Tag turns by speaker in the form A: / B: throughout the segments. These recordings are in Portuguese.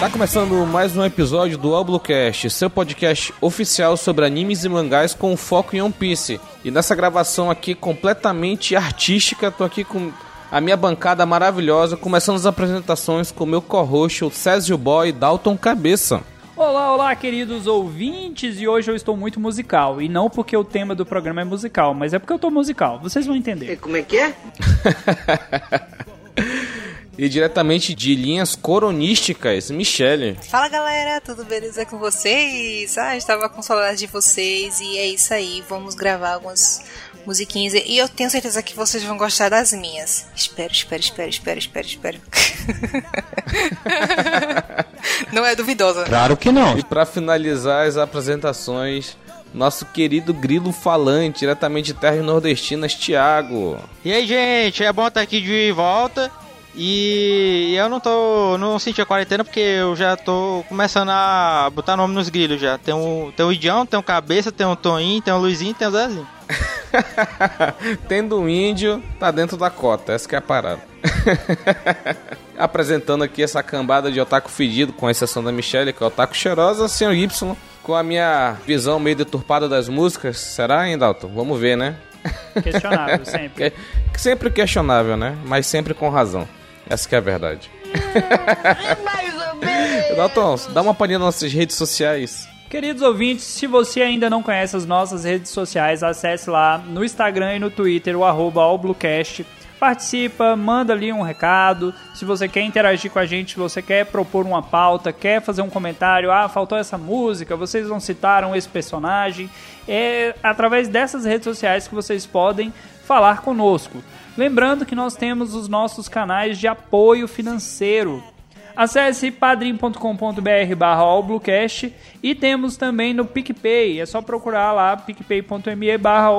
A: Tá começando mais um episódio do Oblocast, seu podcast oficial sobre animes e mangás com foco em One Piece. E nessa gravação aqui completamente artística, tô aqui com a minha bancada maravilhosa, começando as apresentações com o meu co-host, o Césio Boy Dalton Cabeça.
B: Olá, olá, queridos ouvintes, e hoje eu estou muito musical. E não porque o tema do programa é musical, mas é porque eu tô musical. Vocês vão entender.
C: Como é que é?
A: E diretamente de linhas coronísticas, Michele.
D: Fala galera, tudo beleza com vocês? Ah, estava com saudade de vocês e é isso aí, vamos gravar algumas musiquinhas e eu tenho certeza que vocês vão gostar das minhas. Espero, espero, espero, espero, espero, espero. não é duvidosa.
A: Claro que não. E para finalizar as apresentações, nosso querido grilo falante, diretamente de terras nordestinas, Thiago.
E: E aí, gente, é bom estar aqui de volta. E eu não tô. não senti a quarentena porque eu já tô começando a botar nome nos grilos já. Tem o, tem o Idião, tem o Cabeça, tem o Toninho, tem o Luizinho tem o Zezinho.
A: Tendo um índio, tá dentro da cota, essa que é a parada. Apresentando aqui essa cambada de otaku fedido, com exceção da Michelle, que é otaku cheirosa, senhor Y, com a minha visão meio deturpada das músicas. Será, hein, Dalton? Vamos ver, né?
B: Questionável, sempre.
A: sempre questionável, né? Mas sempre com razão. Essa que é a verdade. Mais ou menos. Dalton, dá uma palhinha nas nossas redes sociais.
B: Queridos ouvintes, se você ainda não conhece as nossas redes sociais, acesse lá no Instagram e no Twitter o arroba Participa, manda ali um recado. Se você quer interagir com a gente, se você quer propor uma pauta, quer fazer um comentário, ah, faltou essa música, vocês não citaram esse personagem. É através dessas redes sociais que vocês podem falar conosco. Lembrando que nós temos os nossos canais de apoio financeiro. Acesse padrim.com.br barra e temos também no PicPay, é só procurar lá picpay.me barra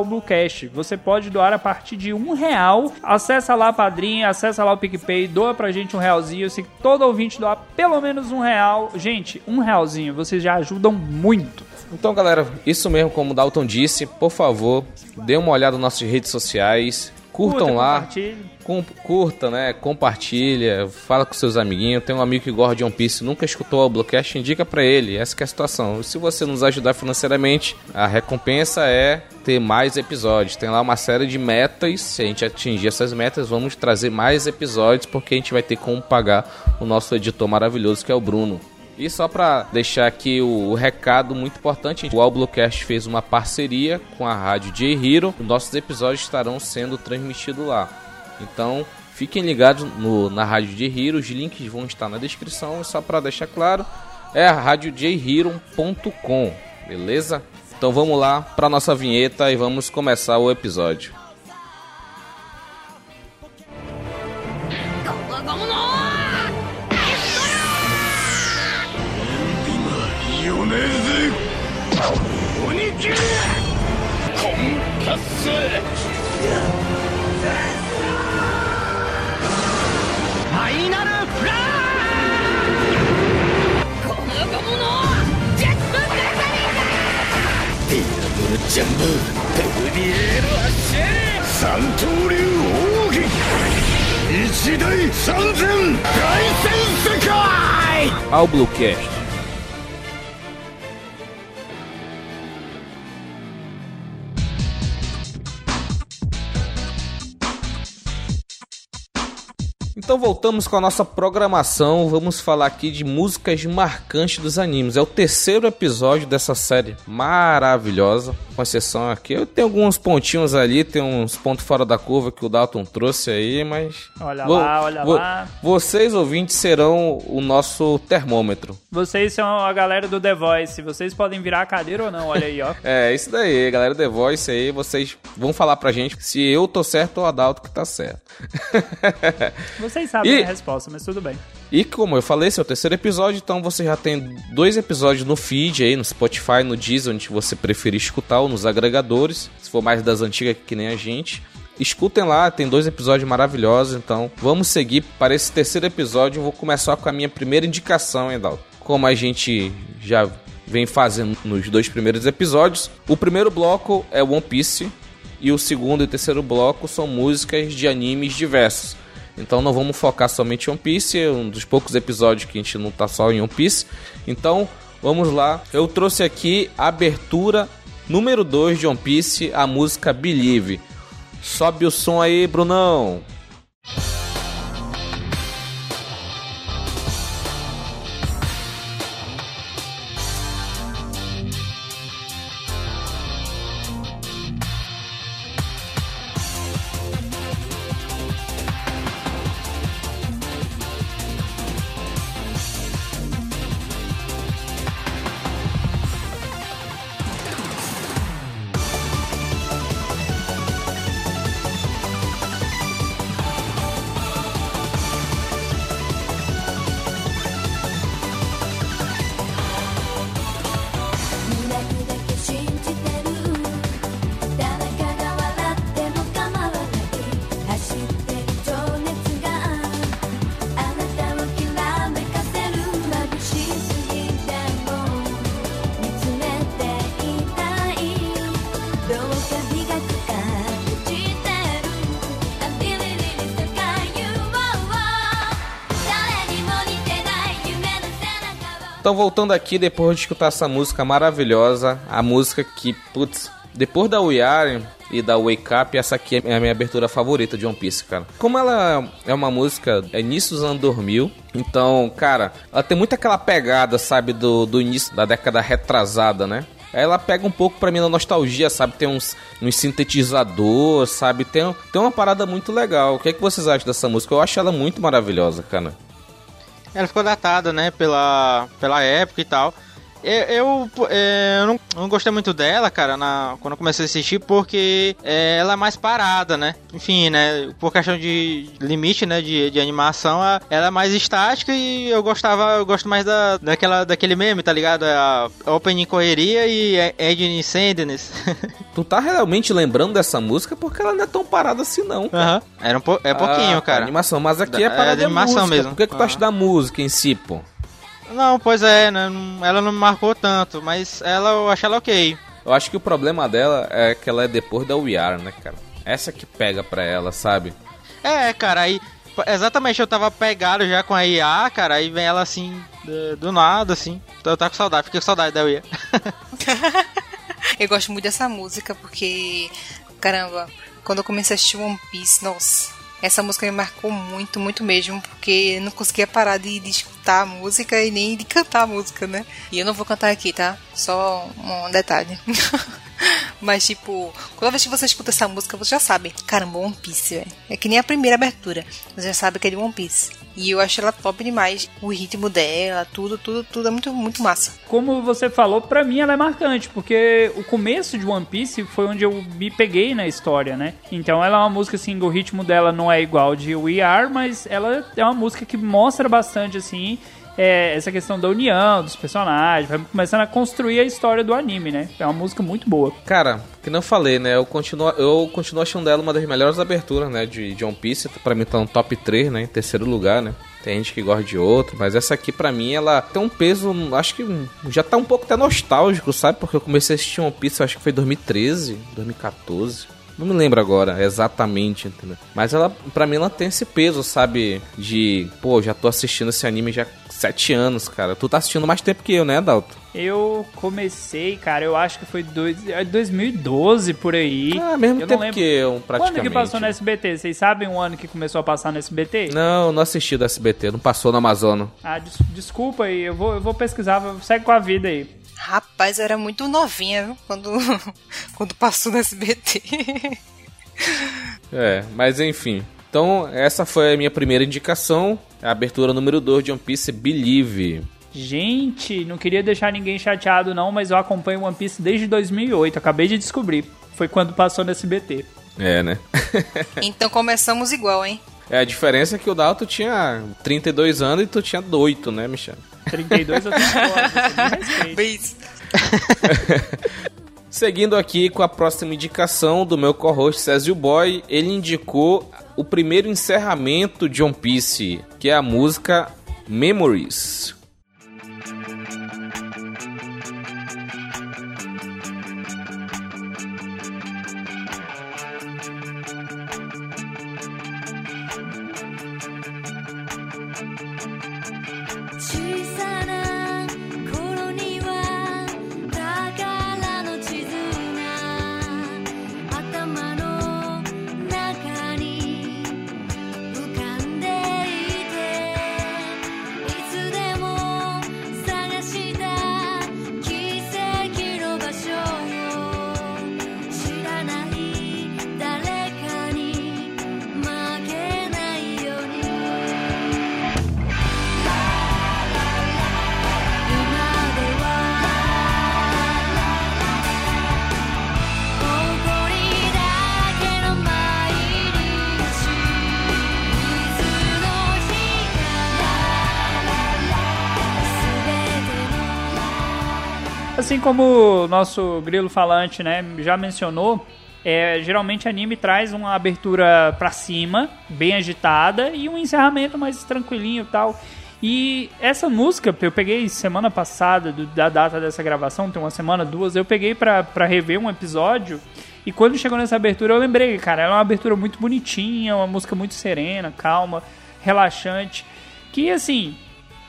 B: Você pode doar a partir de um real, acessa lá Padrim, acessa lá o PicPay, doa pra gente um realzinho, se todo ouvinte doar pelo menos um real, gente, um realzinho, vocês já ajudam muito.
A: Então, galera, isso mesmo como o Dalton disse, por favor, dê uma olhada nas nossas redes sociais, curtam curta, lá, com, curta, né, compartilha, fala com seus amiguinhos. Tem um amigo que gosta de One Piece, nunca escutou o Blockcast, indica para ele. Essa é a situação. Se você nos ajudar financeiramente, a recompensa é ter mais episódios. Tem lá uma série de metas. Se a gente atingir essas metas, vamos trazer mais episódios porque a gente vai ter como pagar o nosso editor maravilhoso que é o Bruno. E só para deixar aqui o, recado muito importante, o Alblocast fez uma parceria com a rádio J Hero. Nossos episódios estarão sendo transmitidos lá. Então, fiquem ligados no, na rádio J Hero, os links vão estar na descrição. E só para deixar claro, é a radiojhero.com, beleza? Então vamos lá para nossa vinheta e vamos começar o episódio. ねえ
F: ぜ鬼切れコンパスファイナルフラッジーャングリエールアッシェ三刀流奥義一大三千大戦世界
A: キャ Então voltamos com a nossa programação. Vamos falar aqui de músicas marcantes dos animes. É o terceiro episódio dessa série maravilhosa. Com exceção aqui, eu tenho alguns pontinhos ali, tem uns pontos fora da curva que o Dalton trouxe aí, mas.
B: Olha lá, olha lá.
A: Vocês ouvintes serão o nosso termômetro.
B: Vocês são a galera do The Voice. Vocês podem virar a cadeira ou não, olha aí, ó.
A: é, isso daí, galera do The Voice aí. Vocês vão falar pra gente se eu tô certo ou o Adalto que tá certo.
B: Vocês sabem e... a resposta, mas tudo bem.
A: E como eu falei, esse é o terceiro episódio, então você já tem dois episódios no feed aí, no Spotify, no Deezer, onde você preferir escutar, ou nos agregadores, se for mais das antigas que nem a gente. Escutem lá, tem dois episódios maravilhosos, então vamos seguir para esse terceiro episódio. Eu vou começar com a minha primeira indicação, Edal. Como a gente já vem fazendo nos dois primeiros episódios, o primeiro bloco é One Piece e o segundo e terceiro bloco são músicas de animes diversos. Então não vamos focar somente em One Piece, é um dos poucos episódios que a gente não tá só em One Piece. Então, vamos lá. Eu trouxe aqui a abertura número 2 de One Piece, a música Believe. Sobe o som aí, Brunão. Então, voltando aqui, depois de escutar essa música maravilhosa, a música que, putz, depois da We Are e da Wake Up, essa aqui é a minha abertura favorita de One Piece, cara. Como ela é uma música é início dos anos 2000, então, cara, ela tem muito aquela pegada, sabe, do, do início da década retrasada, né? ela pega um pouco pra mim na nostalgia, sabe? Tem uns, uns sintetizadores, sabe? Tem, tem uma parada muito legal. O que, é que vocês acham dessa música? Eu acho ela muito maravilhosa, cara.
E: Ela ficou datada, né, pela, pela época e tal. Eu, eu, é, eu não, não, gostei muito dela, cara, na, quando eu comecei a assistir, porque é, ela é mais parada, né? Enfim, né? Por questão de limite, né? De, de animação, ela é mais estática e eu gostava, eu gosto mais da, daquela, daquele meme, tá ligado? A Opening Correria e Ending Sadness.
A: tu tá realmente lembrando dessa música porque ela não é tão parada assim, não.
E: Aham. Uhum. Era um po é pouquinho,
A: ah,
E: cara.
A: Animação, mas aqui é, é parada de animação música. mesmo. Por que, que tu uhum. acha da música em si, pô?
E: Não, pois é, né? ela não me marcou tanto, mas ela eu acho ela ok.
A: Eu acho que o problema dela é que ela é depois da We Are, né, cara? Essa que pega pra ela, sabe?
E: É, cara, aí. Exatamente, eu tava pegado já com a IA, cara, aí vem ela assim, do nada, assim. Então eu tava com saudade, fiquei com saudade da IA.
D: eu gosto muito dessa música porque, caramba, quando eu comecei a assistir One Piece, nossa, essa música me marcou muito, muito mesmo, porque eu não conseguia parar de, de, escutar a música e nem de cantar a música, né? E eu não vou cantar aqui, tá? Só um detalhe. Mas, tipo, toda vez que você escuta essa música, você já sabe. Caramba, One Piece, velho. É que nem a primeira abertura. Você já sabe que é de One Piece. E eu acho ela top demais. O ritmo dela, tudo, tudo, tudo é muito, muito massa.
B: Como você falou, pra mim ela é marcante, porque o começo de One Piece foi onde eu me peguei na história, né? Então ela é uma música, assim, o ritmo dela não é igual de We Are, mas ela é uma música que mostra bastante, assim, é, essa questão da união dos personagens, vai começando a construir a história do anime, né? É uma música muito boa.
A: Cara, que não falei, né? Eu continuo, eu continuo achando dela uma das melhores aberturas, né? De, de One Piece. Pra mim tá no top 3, né? Em terceiro lugar, né? Tem gente que gosta de outro, mas essa aqui pra mim ela tem um peso, acho que já tá um pouco até nostálgico, sabe? Porque eu comecei a assistir One Piece, acho que foi 2013, 2014. Não me lembro agora exatamente, entendeu? Mas ela, pra mim, ela tem esse peso, sabe? De, pô, já tô assistindo esse anime já sete anos, cara. Tu tá assistindo mais tempo que eu, né, Dalton?
B: Eu comecei, cara, eu acho que foi dois, 2012 é por aí.
A: Ah, mesmo eu tempo que eu, praticamente.
B: Quando que passou no SBT? Vocês sabem o ano que começou a passar no SBT?
A: Não, não assisti do SBT, não passou no Amazono.
B: Ah, des desculpa aí, eu vou, eu vou pesquisar, segue com a vida aí.
D: Rapaz, eu era muito novinha, viu? Quando, quando passou no SBT.
A: é, mas enfim. Então, essa foi a minha primeira indicação. A abertura número 2 de One Piece Believe.
B: Gente, não queria deixar ninguém chateado não, mas eu acompanho One Piece desde 2008. Acabei de descobrir. Foi quando passou no SBT.
A: É, né?
D: então começamos igual, hein?
A: É, a diferença é que o Dalton tinha 32 anos e tu tinha 8, né, Michel?
B: 32 eu tenho Beijo.
A: Seguindo aqui com a próxima indicação do meu co-host Césio Boy, ele indicou o primeiro encerramento de One Piece, que é a música Memories.
B: Assim como o nosso grilo falante, né, já mencionou, é, geralmente anime traz uma abertura pra cima, bem agitada, e um encerramento mais tranquilinho e tal. E essa música, eu peguei semana passada, do, da data dessa gravação, tem uma semana, duas, eu peguei pra, pra rever um episódio. E quando chegou nessa abertura, eu lembrei, cara, ela é uma abertura muito bonitinha, uma música muito serena, calma, relaxante. Que assim,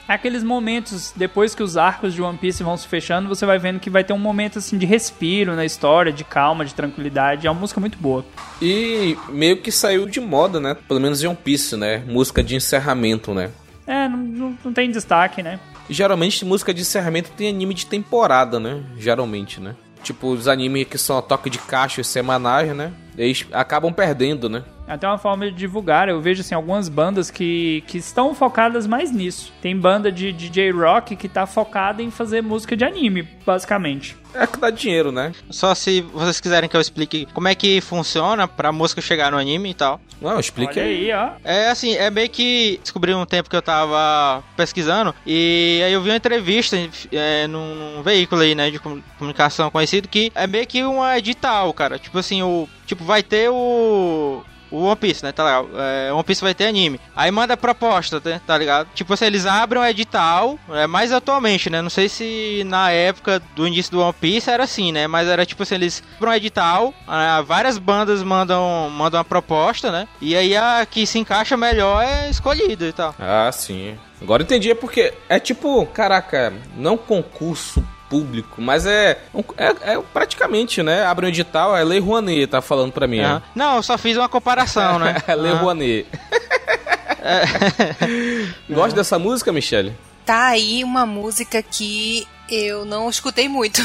B: aqueles momentos depois que os arcos de One Piece vão se fechando, você vai vendo que vai ter um momento assim de respiro na história, de calma, de tranquilidade. É uma música muito boa.
A: E meio que saiu de moda, né? Pelo menos em One Piece, né? Música de encerramento, né?
B: É, não, não, não tem destaque, né?
A: geralmente música de encerramento tem anime de temporada, né? Geralmente, né? Tipo, os animes que são a toque de caixa semanais, né? Eles acabam perdendo, né?
B: Até uma forma de divulgar. Eu vejo assim algumas bandas que, que estão focadas mais nisso. Tem banda de DJ rock que tá focada em fazer música de anime, basicamente.
A: É que dá dinheiro, né?
E: Só se vocês quiserem que eu explique como é que funciona pra música chegar no anime e tal.
A: Não, explique
B: Olha aí, ó.
E: É assim, é meio que descobri um tempo que eu tava pesquisando e aí eu vi uma entrevista é, num, num veículo aí, né, de comunicação conhecido que é meio que um edital, cara. Tipo assim, o tipo vai ter o o One Piece, né? Tá legal. É, One Piece vai ter anime. Aí manda proposta, né? tá ligado? Tipo assim, eles abrem um edital, é, mais atualmente, né? Não sei se na época do início do One Piece era assim, né? Mas era tipo assim, eles abrem um edital, é, várias bandas mandam, mandam uma proposta, né? E aí a que se encaixa melhor é escolhida e tal.
A: Ah, sim. Agora entendi, é porque é tipo, caraca, não concurso público, mas é, é, é praticamente, né? Abre um edital, é Lei Rouanet, tá falando pra mim.
E: Uhum. Não, eu só fiz uma comparação, né?
A: é Lei uhum. Rouanet. É. Gosta dessa música, Michelle?
D: Tá aí uma música que eu não escutei muito.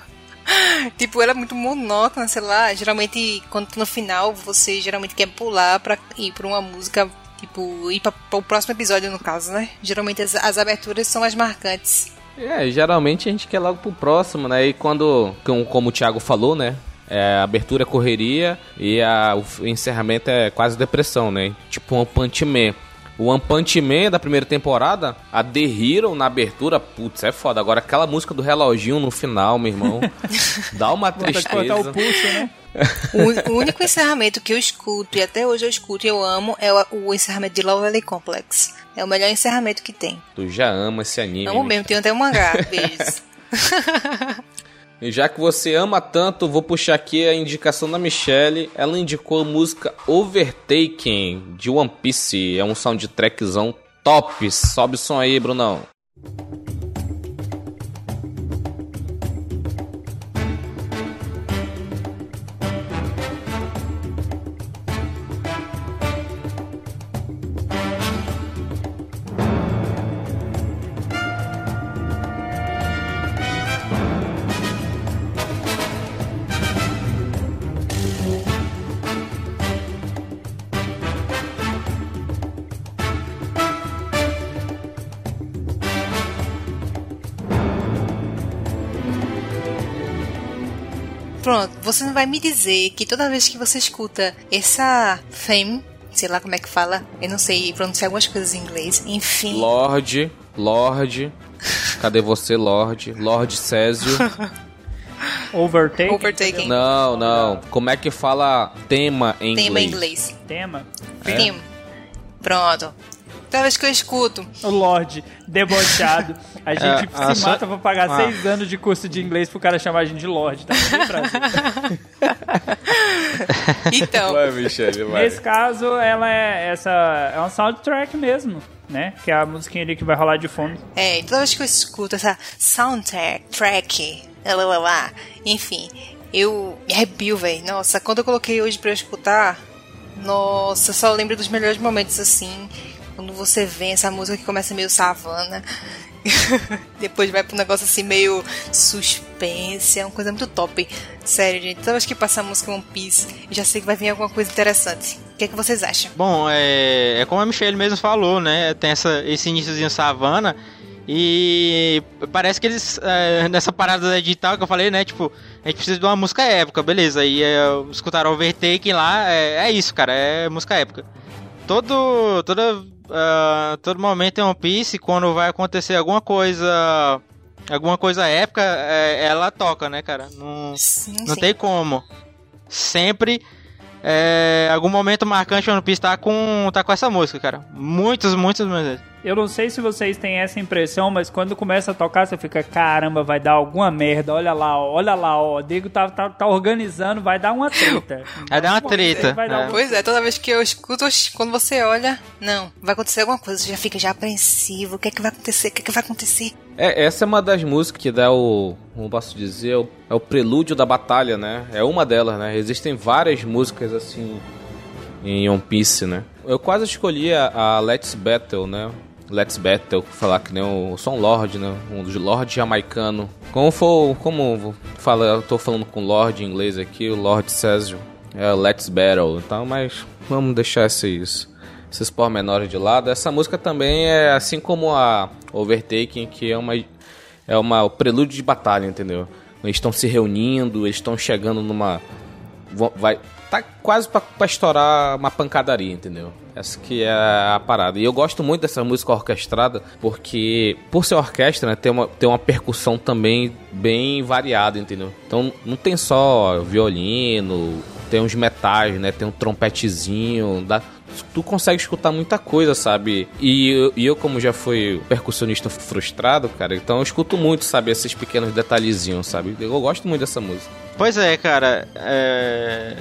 D: tipo, ela é muito monótona, sei lá. Geralmente, quando tá no final, você geralmente quer pular pra ir pra uma música, tipo, ir pra, pra o próximo episódio, no caso, né? Geralmente as, as aberturas são as marcantes.
A: É, geralmente a gente quer logo pro próximo, né? E quando, como o Thiago falou, né? É, a abertura é correria e a, o encerramento é quase depressão, né? Tipo um Punch Man. O One Punch Man da primeira temporada, a The Hero na abertura, putz, é foda. Agora aquela música do reloginho no final, meu irmão, dá uma tristeza.
B: o pulso, né?
D: O, único encerramento que eu escuto, e até hoje eu escuto e eu amo, é o, encerramento de Lovely Complex. É o melhor encerramento que tem.
A: Tu já ama esse anime.
D: Amo mesmo, tem até um mangá, beijos.
A: E já que você ama tanto, vou puxar aqui a indicação da Michelle. Ela indicou a música Overtaken de One Piece. É um soundtrackzão top. Sobe o som aí, Brunão.
D: Você não vai me dizer que toda vez que você escuta essa fame, sei lá como é que fala, eu não sei pronunciar algumas coisas em inglês, enfim.
A: Lorde, Lorde. Cadê você, Lorde? Lorde Césio.
B: Overtaken?
D: Overtaken.
A: Não, não. Como é que fala tema em
D: tema
A: inglês?
D: Tema em inglês.
B: Tema?
D: É. Theme. Pronto. Toda vez que eu escuto.
B: O Lorde, debochado. A gente é, se mata pra pagar ah. seis anos de curso de inglês pro cara chamar a gente de Lorde, tá?
D: então.
A: Vai, Michelle, vai.
B: Nesse caso, ela é essa. É uma soundtrack mesmo. Né? Que é a musiquinha ali que vai rolar de fundo.
D: É, toda vez que eu escuto essa soundtrack, track, lá, lá, lá, enfim, eu me arrepio, velho. Nossa, quando eu coloquei hoje pra eu escutar, nossa, só lembro dos melhores momentos assim. Quando você vê essa música que começa meio savana, depois vai pro negócio assim meio suspense, é uma coisa muito top. Sério, gente. Toda vez que passa a música One Piece, já sei que vai vir alguma coisa interessante. O que, é que vocês acham?
E: Bom, é, é como a Michelle mesmo falou, né? Tem essa, esse iníciozinho savana. E parece que eles, é, nessa parada da digital que eu falei, né? Tipo, a gente precisa de uma música épica, beleza. E é, escutaram o Overtaking lá, é, é isso, cara, é música épica. Todo, toda uh, todo momento em One Piece, quando vai acontecer alguma coisa alguma coisa épica, é, ela toca, né, cara? Não, sim, não sim. tem como. Sempre é, algum momento marcante One Piece tá com, tá com essa música, cara. Muitos, muitos vezes.
B: Eu não sei se vocês têm essa impressão, mas quando começa a tocar, você fica, caramba, vai dar alguma merda. Olha lá, ó, olha lá, ó. O Diego tá, tá, tá organizando, vai dar uma treta.
E: Vai dar uma treta.
D: Vai dar é. Pois é, toda vez que eu escuto, quando você olha, não, vai acontecer alguma coisa, você já fica já apreensivo. O que é que vai acontecer? O que é que vai acontecer?
A: É, essa é uma das músicas que dá o, como posso dizer, é o prelúdio da batalha, né? É uma delas, né? Existem várias músicas assim em One Piece, né? Eu quase escolhi a, a Let's Battle, né? Let's Battle, falar que nem o Son Lord, né? Um Lord jamaicano. Como for, como fala, eu tô falando com Lord em inglês aqui, o Lord Césio. É Let's Battle, então, mas vamos deixar esses, esses pormenores de lado. Essa música também é assim como a Overtaking, que é uma é uma o prelúdio de batalha, entendeu? Eles estão se reunindo, eles estão chegando numa vai tá quase para estourar uma pancadaria, entendeu? Essa que é a parada. E eu gosto muito dessa música orquestrada, porque por ser orquestra, né, tem uma, tem uma percussão também bem variada, entendeu? Então não tem só violino, tem uns metais, né? Tem um trompetezinho, dá, tu consegue escutar muita coisa, sabe? E eu, e eu, como já fui percussionista frustrado, cara, então eu escuto muito, sabe, esses pequenos detalhezinhos, sabe? Eu gosto muito dessa música.
E: Pois é, cara. É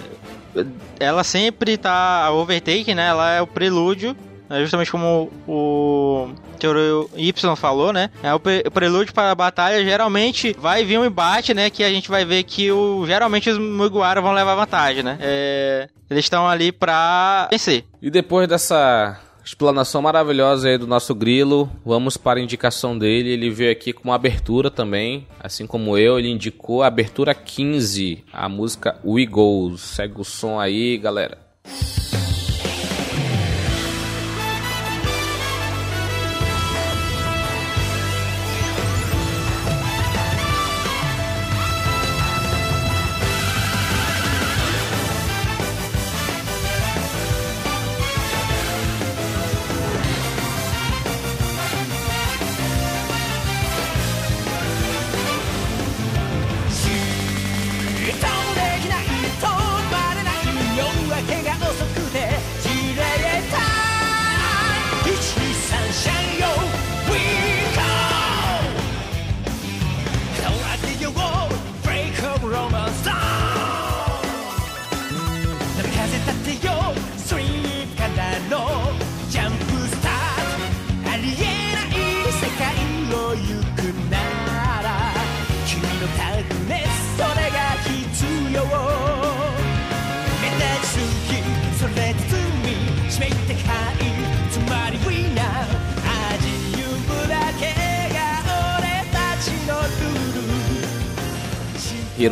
E: ela sempre tá. A overtake, né? Ela é o prelúdio né, justamente como o Teorio Y falou, né? É o, prelúdio para a batalha geralmente vai vir um embate, né? Que a gente vai ver que o, geralmente os Mugiwara vão levar vantagem, né? É, eles estão ali pra vencer.
A: E depois dessa explanação maravilhosa aí do nosso grilo. Vamos para a indicação dele. Ele veio aqui com uma abertura também, assim como eu. Ele indicou a abertura 15, a música We Go. Segue o som aí, galera.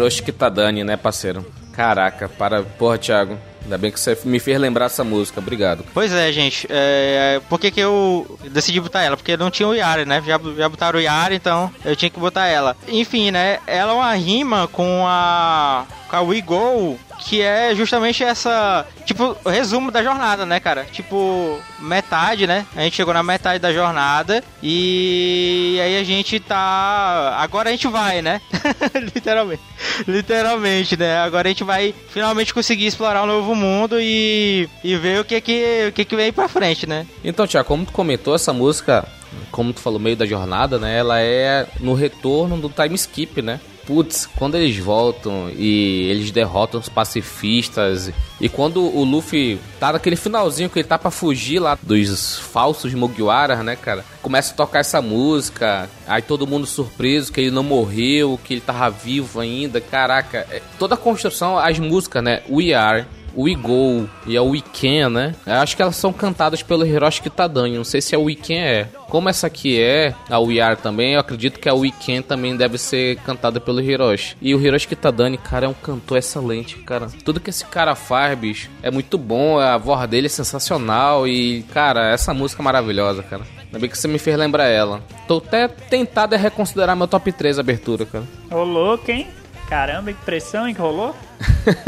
A: Hiroshi Kitadani, né, parceiro? Caraca, para. Porra, Thiago. Ainda bem que você me fez lembrar essa música, obrigado.
E: Pois é, gente. É, por que, que eu decidi botar ela? Porque não tinha o Yara, né? Já, já botaram o Yara, então eu tinha que botar ela. Enfim, né? Ela é uma rima com a. a We Go que é justamente essa, tipo, resumo da jornada, né, cara? Tipo, metade, né? A gente chegou na metade da jornada e aí a gente tá. Agora a gente vai, né? Literalmente. Literalmente, né? Agora a gente vai finalmente conseguir explorar um novo mundo e, e ver o que que, o que que vem pra frente, né?
A: Então, Tiago, como tu comentou, essa música, como tu falou, meio da jornada, né? Ela é no retorno do time skip, né? Putz, quando eles voltam e eles derrotam os pacifistas, e quando o Luffy tá naquele finalzinho que ele tá pra fugir lá dos falsos Mugiwaras, né, cara? Começa a tocar essa música, aí todo mundo surpreso que ele não morreu, que ele tava vivo ainda, caraca. É, toda a construção, as músicas, né? We Are, We Go e a Weekend, né? Eu acho que elas são cantadas pelo Hiroshi Kitadani. Não sei se a Weekend é. Como essa aqui é, a We Are também, eu acredito que a Weekend também deve ser cantada pelo Hiroshi. E o Hiroshi Kitadani, cara, é um cantor excelente, cara. Tudo que esse cara faz, bicho, é muito bom. A voz dele é sensacional. E, cara, essa música é maravilhosa, cara. Ainda bem que você me fez lembrar ela. Tô até tentado a reconsiderar meu top 3 abertura, cara.
B: Ô, louco, hein? Caramba, que pressão, hein, que rolou?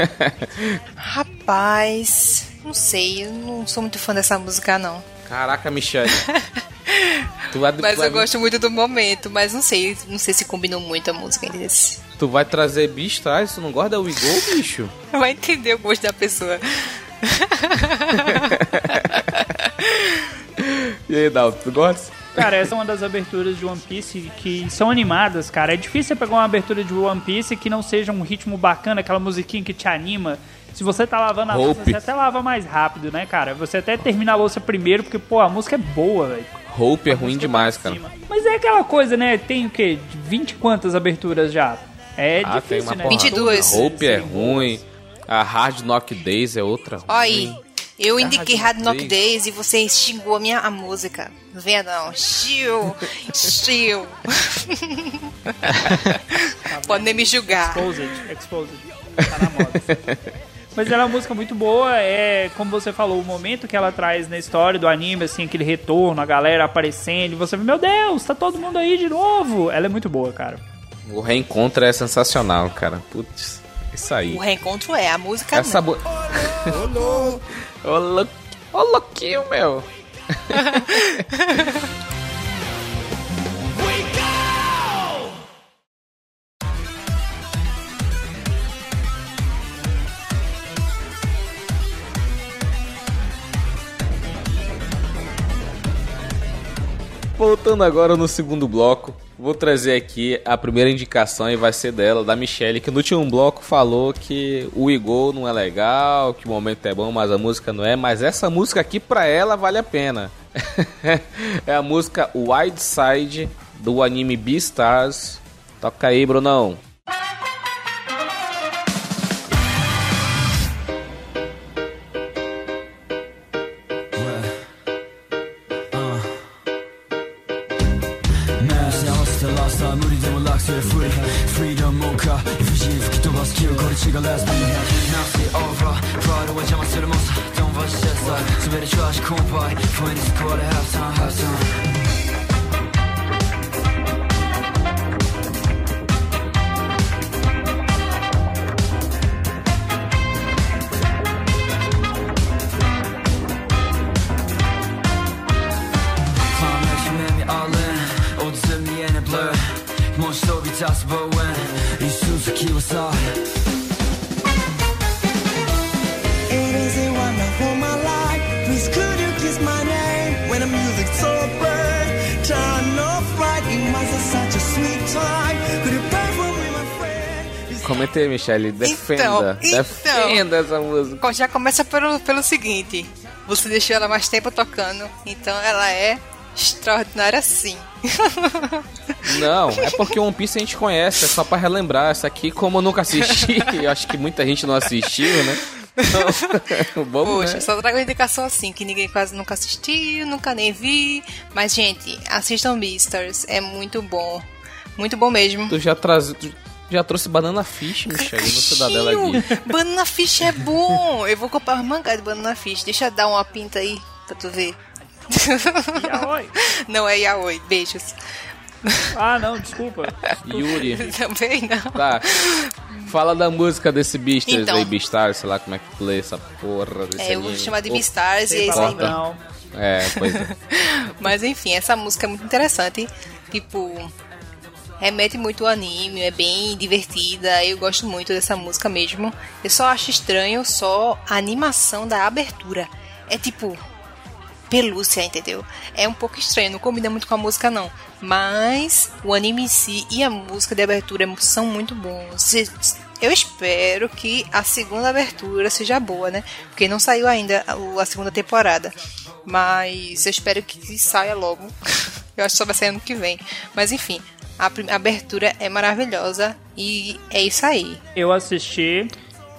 D: Rapaz, não sei, eu não sou muito fã dessa música, não.
A: Caraca, Michelle.
D: vai, mas vai... eu gosto muito do momento, mas não sei, não sei se combinou muito a música desse.
A: Tu vai trazer bicho, traz? Tu não gosta da We Go, bicho?
D: Vai entender o gosto da pessoa.
A: e aí, Dalton, tu gosta?
B: Cara, essa é uma das aberturas de One Piece que são animadas, cara. É difícil pegar uma abertura de One Piece que não seja um ritmo bacana, aquela musiquinha que te anima. Se você tá lavando a louça, você até lava mais rápido, né, cara? Você até termina a louça primeiro, porque, pô, a música é boa, velho.
A: Hope é ruim demais, cara.
B: Mas é aquela coisa, né? Tem o quê? 20 quantas aberturas já? É ah, difícil, né?
D: 22.
A: Hope é ruim. A Hard Knock Days é outra.
D: Olha aí. Eu indiquei Hard Knock Days e você xingou a minha a música. Não venha não. Chill. Chill. Pode nem me julgar.
B: Exposed. Exposed. Tá na moda. Mas ela é uma música muito boa, é, como você falou, o momento que ela traz na história do anime, assim, aquele retorno, a galera aparecendo, e você vê, meu Deus, tá todo mundo aí de novo. Ela é muito boa, cara.
A: O reencontro é sensacional, cara. Putz, isso aí.
D: O reencontro é, a música
A: Essa não. Ô, louquinho, meu. Voltando agora no segundo bloco, vou trazer aqui a primeira indicação e vai ser dela, da Michelle, que no último bloco falou que o Igor não é legal, que o momento é bom, mas a música não é. Mas essa música aqui pra ela vale a pena. é a música Wide Side do anime Beastars. Toca aí, Brunão. Michelle, defenda. Então, defenda essa música.
D: Já começa pelo, pelo seguinte: você deixou ela mais tempo tocando, então ela é extraordinária sim.
A: Não, é porque One Piece a gente conhece, é só pra relembrar. Essa aqui, como eu nunca assisti, eu acho que muita gente não assistiu, né?
D: Então, Poxa, né? só trago indicação assim, que ninguém quase nunca assistiu, nunca nem vi. Mas, gente, assistam Beastars, é muito bom. Muito bom mesmo.
A: Tu já traz, já trouxe Banana Fish, Michelle, no Cidadela aqui.
D: Banana Fish é bom! Eu vou comprar uma mangá de Banana Fish. Deixa eu dar uma pinta aí, pra tu ver.
B: Yaoi.
D: Não é Yaoi, beijos.
B: Ah, não, desculpa.
A: Yuri.
D: Também não.
A: Tá. Fala da música desse Beastars então, aí, Beastars, sei lá como é que lê essa porra desse
D: É, eu vou chamar de Beastars e é isso aí
A: não. É, pois é.
D: Mas enfim, essa música é muito interessante. Tipo, remete muito ao anime, é bem divertida, eu gosto muito dessa música mesmo. Eu só acho estranho só a animação da abertura. É tipo pelúcia, entendeu? É um pouco estranho, não combina muito com a música não. Mas o anime em si e a música de abertura são muito bons. Eu espero que a segunda abertura seja boa, né? Porque não saiu ainda a segunda temporada. Mas eu espero que saia logo. Eu acho que só vai sair ano que vem. Mas enfim, a abertura é maravilhosa e é isso aí.
B: Eu assisti.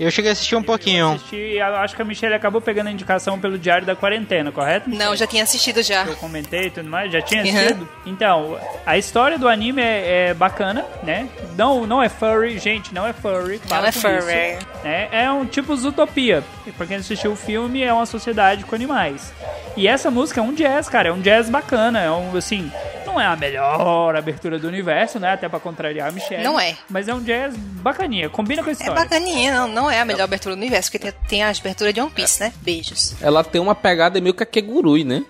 E: Eu cheguei a assistir um pouquinho. Eu
B: assisti, acho que a Michelle acabou pegando a indicação pelo Diário da Quarentena, correto?
D: Não, já tinha assistido já.
B: Eu comentei e tudo mais, já tinha assistido? Uhum. Então, a história do anime é, é, bacana, né? Não, não é furry, gente, não é furry.
D: Não é furry.
B: Isso, né? É um tipo Zootopia. Pra quem assistiu o filme, é uma sociedade com animais. E essa música é um jazz, cara, é um jazz bacana, é um, assim, Não é a melhor abertura do universo, né? Até pra contrariar a Michelle.
D: Não é.
B: Mas é um jazz bacaninha, combina com a
D: É
B: história.
D: bacaninha, não, não é a melhor abertura do universo, porque tem, tem a abertura de One Piece, né? Beijos.
A: Ela tem uma pegada meio Kakegurui, né?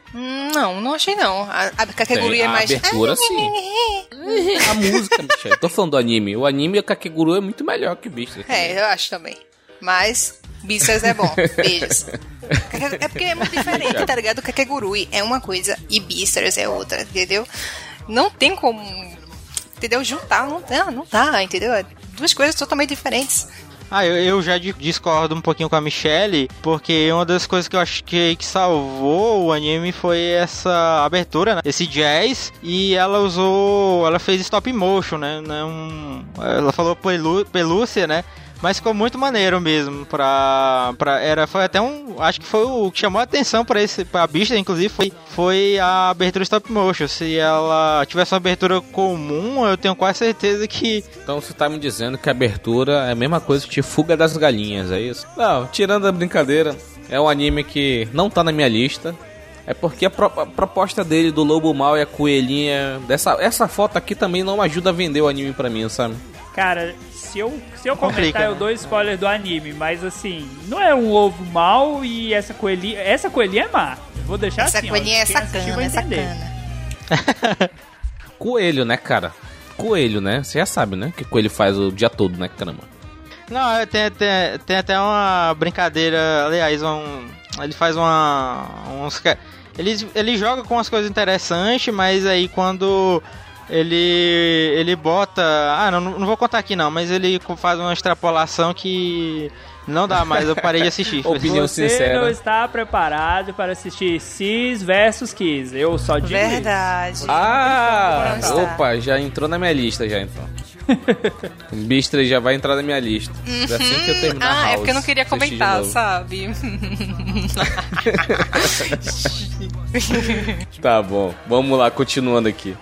D: Não, não achei não. A, a Kakegurui
A: Tem
D: é
A: a
D: mais...
A: abertura, sim. A música, Michelle. Tô falando do anime. O anime, o Kakegurui é muito melhor que Beastars.
D: É, eu acho também. Mas Beastars é bom. Beijos. É porque é muito diferente, tá ligado? Kakegurui é uma coisa e Beastars é outra, entendeu? Não tem como, entendeu? Juntar, não, não, não dá, entendeu? É duas coisas totalmente diferentes.
E: Ah, eu, eu já di- discordo um pouquinho com a Michelle, porque uma das coisas que eu acho que, que salvou o anime foi essa abertura, né? Esse jazz, e ela usou. Ela fez stop motion, né? Ela falou pelu, pelúcia, né? Mas ficou muito maneiro mesmo pra, pra era foi até um acho que foi o que chamou a atenção para esse pra bicha inclusive foi foi a abertura stop motion se ela tivesse uma abertura comum eu tenho quase certeza que
A: Então você tá me dizendo que a abertura é a mesma coisa que Fuga das Galinhas, é isso? Não, tirando a brincadeira, é um anime que não tá na minha lista. É porque a, pro- a proposta dele do Lobo Mal e a Coelhinha. Dessa, essa foto aqui também não ajuda a vender o anime pra mim, sabe?
B: Cara, se eu, se eu
E: Complica,
B: comentar, eu
E: né?
B: dou spoiler do anime, mas assim, não é um lobo mal e essa coelhinha. Essa coelhinha é má. Vou deixar
D: Essa
B: assim. ó,
D: coelhinha é
B: quem assistir
D: sacana, é sacana.
A: Coelho, né, cara? Coelho, né? Você já sabe, né? Que coelho faz o dia todo, né, caramba?
E: Não, é, tem, tem, tem até uma brincadeira, aliás, um, ele faz uma. Uns, ele, ele joga com umas coisas interessantes, mas aí quando ele ele bota. Ah, não, não vou contar aqui não, mas ele faz uma extrapolação que não dá mais, eu parei de assistir.
A: Opinião
B: Você
A: sincera.
B: não está preparado para assistir Cis versus Kiss. Eu só digo isso.
D: Verdade.
A: Ah!
D: Não está.
A: Opa, já entrou na minha lista já então. Bistra já vai entrar na minha lista. Assim que eu terminar
D: Ah, é
A: House,
D: porque eu não queria comentar, sabe?
A: Tá bom, vamos lá, continuando aqui.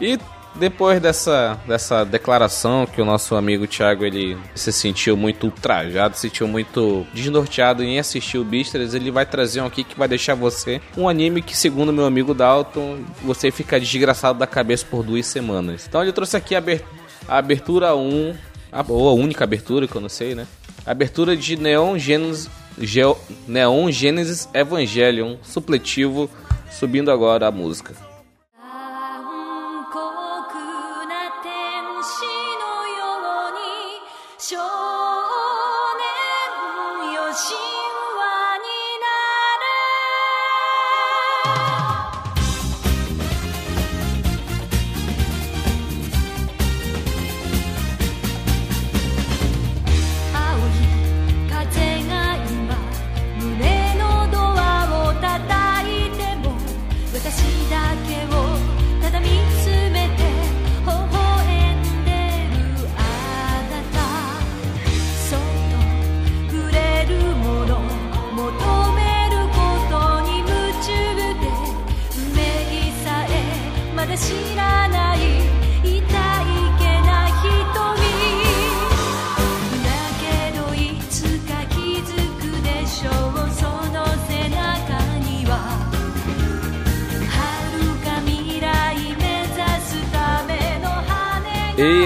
A: E depois dessa, dessa declaração que o nosso amigo Thiago ele se sentiu muito ultrajado, se sentiu muito desnorteado em assistir o Bistras, ele vai trazer um aqui que vai deixar você um anime que, segundo meu amigo Dalton, você fica desgraçado da cabeça por duas semanas. Então ele trouxe aqui a, aber- a abertura 1, a, ou a única abertura que eu não sei, né? A abertura de Neon Genesis, Geo- Neon Genesis Evangelion, supletivo, subindo agora a música.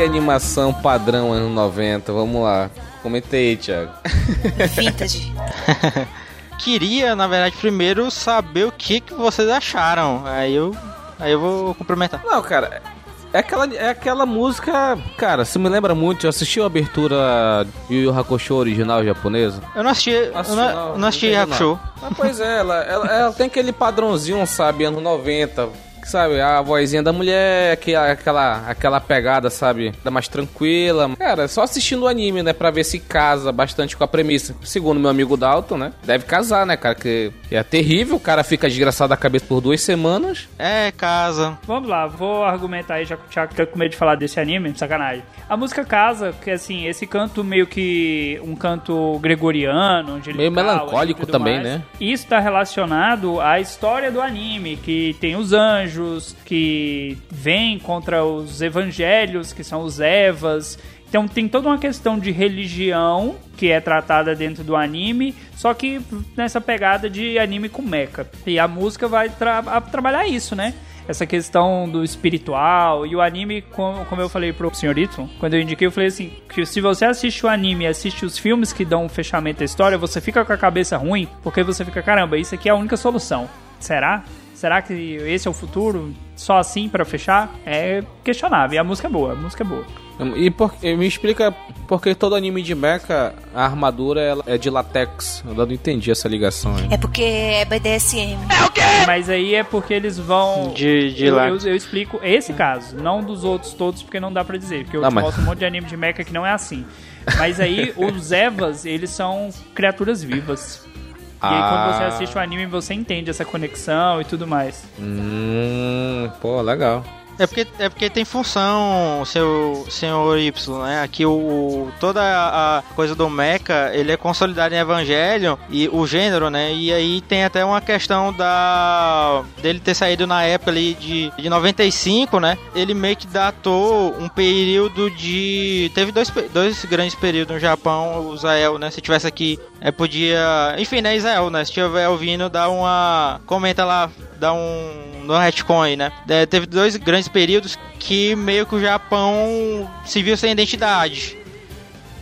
A: Animação padrão anos 90, vamos lá. Comentei aí, Thiago.
D: Vintage.
E: Queria, na verdade, primeiro saber o que, que vocês acharam. Aí eu, aí eu vou cumprimentar.
A: Não, cara, é aquela, é aquela música. Cara, se me lembra muito, eu assisti a abertura Yu Yu Hakusho original japonesa.
E: Eu não assisti, eu
A: Assisti,
E: não, eu não assisti Hakusho.
A: Ah, pois é, ela, ela, ela tem aquele padrãozinho, sabe, anos 90. Sabe, a vozinha da mulher, aquela, aquela, aquela pegada, sabe, da mais tranquila. Cara, só assistindo o anime, né, pra ver se casa bastante com a premissa. Segundo meu amigo Dalton, né, deve casar, né, cara, que é terrível, o cara fica desgraçado da cabeça por duas semanas.
E: É, casa.
B: Vamos lá, vou argumentar aí, já que o Thiago tá com medo de falar desse anime, sacanagem. A música casa, que assim, esse canto meio que um canto gregoriano, angelical,
A: Meio melancólico também,
B: mais.
A: né?
B: Isso tá relacionado à história do anime, que tem os anjos, que vêm contra os evangelhos, que são os Evas. Então tem toda uma questão de religião que é tratada dentro do anime, só que nessa pegada de anime com mecha. E a música vai tra- trabalhar isso, né? essa questão do espiritual e o anime, como, como eu falei pro. Y, quando eu indiquei, eu falei assim, que se você assiste o anime e assiste os filmes que dão um fechamento à história, você fica com a cabeça ruim, porque você fica, caramba, isso aqui é a única solução. Será? Será que esse é o futuro? Só assim para fechar? É questionável. E a música é boa, a música é boa.
A: E por, me explica por que todo anime de mecha, a armadura ela é de latex. Eu não entendi essa ligação aí.
D: É porque é BDSM.
B: Mas aí é porque eles vão.
E: De, de
B: eu,
E: lá.
B: eu, eu explico esse caso, não dos outros todos, porque não dá pra dizer. Porque eu
A: Não,
B: te
A: mas-
B: mostro um monte de anime de mecha que não é assim. Mas aí, os Evas, eles são criaturas vivas. E aí, quando você
A: Ah.
B: assiste o anime, você entende essa conexão e tudo mais.
A: Hum, pô, legal.
E: É porque, é porque tem função, seu senhor Y, né? Aqui o, toda a coisa do mecha, ele é consolidado em Evangelho e o gênero, né? E aí tem até uma questão da dele ter saído na época ali de, de 95, né? Ele meio que datou um período de teve dois, dois grandes períodos no Japão, o Zael, né? Se tivesse aqui, é, podia, enfim, né, Israel, né? Se tiver ouvindo, dá uma comenta lá, dá um no retcon aí, né? É, teve dois grandes períodos que meio que o Japão se viu sem identidade.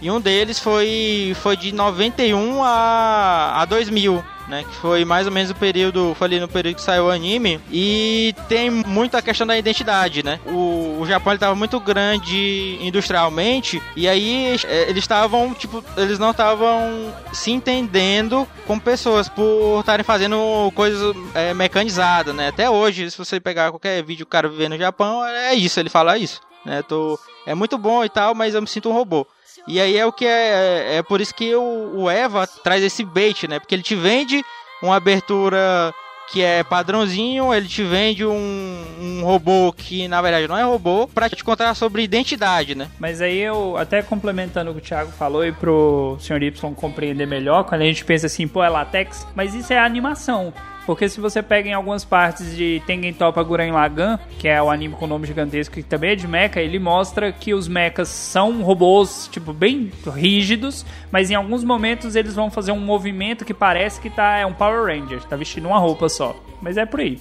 E: E um deles foi, foi de 91 a, a 2000, né? Que foi mais ou menos o período, foi ali no período que saiu o anime. E tem muito a questão da identidade, né? O, o Japão ele tava muito grande industrialmente e aí é, eles estavam, tipo, eles não estavam se entendendo como pessoas por estarem fazendo coisas é, mecanizadas, né? Até hoje, se você pegar qualquer vídeo do cara vivendo no Japão, é isso, ele fala isso, né? Tô, é muito bom e tal, mas eu me sinto um robô. E aí é o que é. É por isso que o, o Eva traz esse bait, né? Porque ele te vende uma abertura que é padrãozinho, ele te vende um, um robô que na verdade não é robô, pra te contar sobre identidade, né?
B: Mas aí eu, até complementando o que o Thiago falou e pro Sr. Y compreender melhor, quando a gente pensa assim, pô, é latex, mas isso é animação. Porque se você pega em algumas partes de Tengen Toppa Gurren Lagann, que é o anime com nome gigantesco que também é de mecha, ele mostra que os mechas são robôs, tipo, bem rígidos, mas em alguns momentos eles vão fazer um movimento que parece que tá, é um Power Ranger, tá vestindo uma roupa só. Mas é por aí.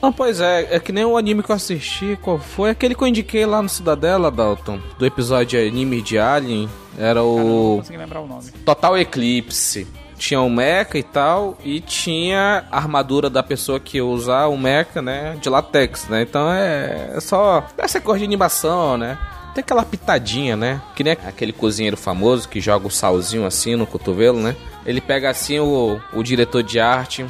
A: Não, pois é, é que nem o anime que eu assisti, qual foi? Aquele que eu indiquei lá no Cidadela, Dalton, do episódio anime de Alien, era
B: eu não
A: o
B: consegui lembrar o nome.
A: Total Eclipse. Tinha um mecha e tal, e tinha a armadura da pessoa que ia usar o mecha, né, de latex, né? Então é, é só essa cor de animação, né? Tem aquela pitadinha, né? Que nem aquele cozinheiro famoso que joga o salzinho assim no cotovelo, né? Ele pega assim o, o diretor de arte,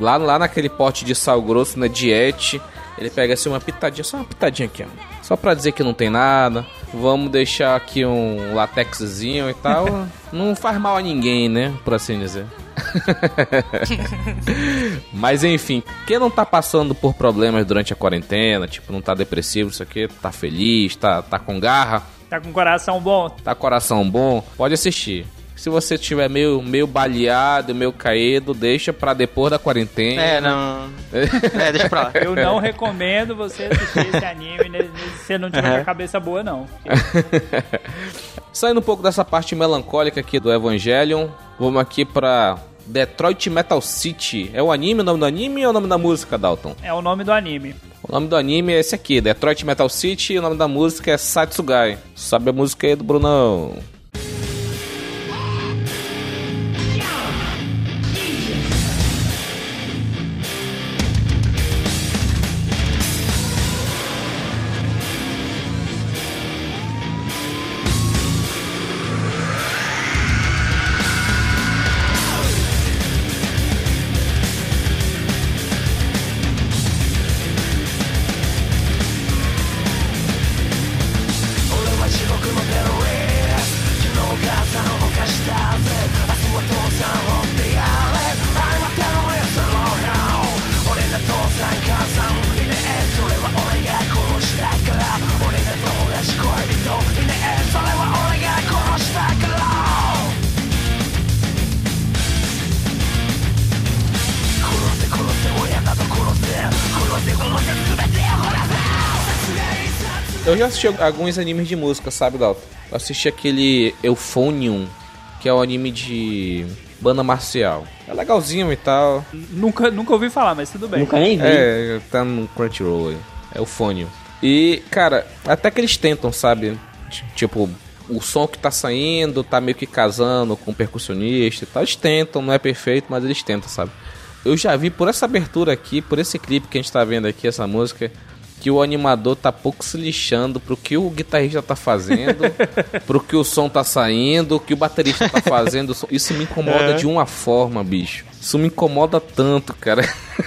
A: lá, lá naquele pote de sal grosso, na diete, ele pega assim uma pitadinha, só uma pitadinha aqui, ó. Só pra dizer que não tem nada. Vamos deixar aqui um latexzinho e tal. não faz mal a ninguém, né? Por assim dizer. Mas enfim, quem não tá passando por problemas durante a quarentena, tipo, não tá depressivo, isso aqui, tá feliz, tá, tá com garra,
B: Tá com coração bom?
A: tá coração bom, pode assistir. Se você estiver meio, meio baleado, meio caído, deixa pra depois da quarentena.
E: É, não. É, deixa pra lá.
B: Eu não recomendo você assistir esse anime né, se você não tiver com a cabeça boa, não.
A: Saindo um pouco dessa parte melancólica aqui do Evangelion, vamos aqui pra Detroit Metal City. É o anime, o nome do anime ou o nome da música, Dalton?
B: É o nome do anime.
A: O nome do anime é esse aqui, Detroit Metal City, e o nome da música é Satsugai. Sabe a música aí do Brunão? Eu já assisti alguns animes de música, sabe, Dalton? Eu assisti aquele Euphonium, que é o anime de banda marcial. É legalzinho e tal.
B: Nunca, nunca ouvi falar, mas tudo bem.
F: Nunca nem vi.
A: É, tá no Crunchyroll aí. Eufônio. E, cara, até que eles tentam, sabe? Tipo, o som que tá saindo tá meio que casando com o percussionista e tal. Eles tentam, não é perfeito, mas eles tentam, sabe? Eu já vi por essa abertura aqui, por esse clipe que a gente tá vendo aqui, essa música, que o animador tá pouco se lixando pro que o guitarrista tá fazendo, pro que o som tá saindo, o que o baterista tá fazendo. Isso me incomoda de uma forma, bicho. Isso me incomoda tanto, cara.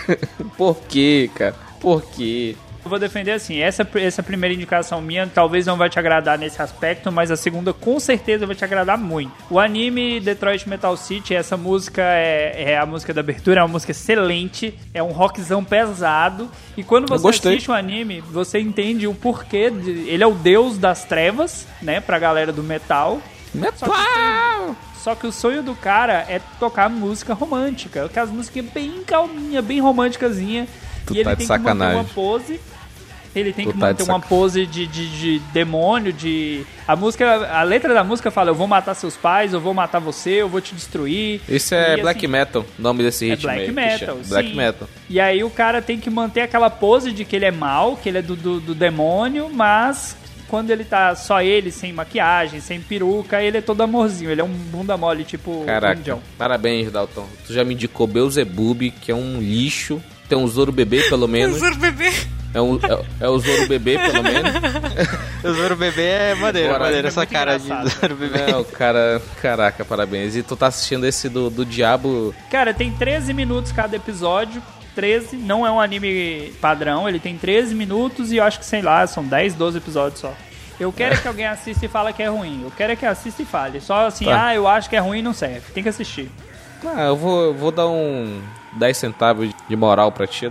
A: Por quê, cara? Por quê?
B: Eu vou defender assim, essa, essa primeira indicação minha talvez não vai te agradar nesse aspecto, mas a segunda com certeza vai te agradar muito. O anime Detroit Metal City, essa música é, é a música da abertura, é uma música excelente, é um rockzão pesado, e quando você assiste o anime, você entende o porquê, de, ele é o deus das trevas, né, pra galera do metal,
A: Metal!
B: só que o sonho do cara é tocar música romântica, aquelas músicas bem calminha, bem românticazinha.
A: Tu
B: e ele
A: tá de
B: tem que manter
A: sacanagem.
B: uma pose. Ele tem que
A: tá
B: manter uma pose de, de, de demônio, de. A música. A letra da música fala: Eu vou matar seus pais, eu vou matar você, eu vou te destruir.
A: Isso é
B: E,
A: Black
B: assim,
A: Metal, o nome desse
B: É
A: ritmo
B: black
A: aí, que
B: metal,
A: chama. Black
B: sim.
A: Metal.
B: E aí o cara tem que manter aquela pose de que ele é mal, que ele é do, do, do demônio, mas quando ele tá só ele, sem maquiagem, sem peruca, ele é todo amorzinho, ele é um bunda mole, tipo
A: Caraca, parabéns, Dalton. Tu já me indicou Beelzebub, que é um lixo. Tem um Zoro Bebê, pelo menos.
D: Zoro bebê.
A: É, um, é, é o Zoro Bebê, pelo menos.
E: O Zoro Bebê é maneiro,
A: Bora,
E: maneiro
B: é
E: essa cara de
B: engraçado.
E: Zoro Bebê.
A: É, o cara... Caraca, parabéns. E tu tá assistindo esse do, do Diabo...
B: Cara, tem 13 minutos cada episódio. 13, não é um anime padrão, ele tem 13 minutos e eu acho que, sei lá, são 10, 12 episódios só. Eu quero é que alguém assista e fale que é ruim. Eu quero é que assista e fale. Só assim,
A: Tá.
B: ah, eu acho que é ruim não serve. Tem que assistir.
A: Ah, eu vou, eu vou dar um 10 centavos de moral pra ti.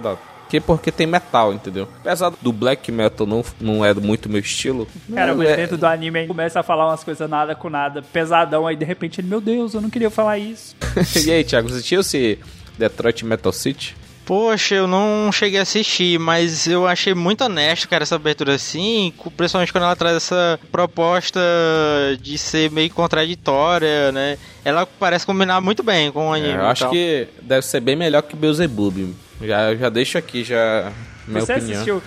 A: Que porque tem metal, entendeu? Apesar do black metal não, não é muito meu estilo.
B: Cara, mas
A: é-
B: dentro do anime ele começa a falar umas coisas nada com nada, pesadão, aí de repente ele, meu Deus, eu não queria falar isso.
A: e aí, Thiago, você assistiu esse Detroit Metal City?
E: Poxa, eu não cheguei a assistir, mas eu achei muito honesto, cara, essa abertura assim, principalmente quando ela traz essa proposta de ser meio contraditória, né? Ela parece combinar muito bem com o anime.
A: É, eu acho
E: então.
A: que deve ser bem melhor que Beelzebub. Já, já deixo aqui já minha
B: você
A: opinião.
B: assistiu,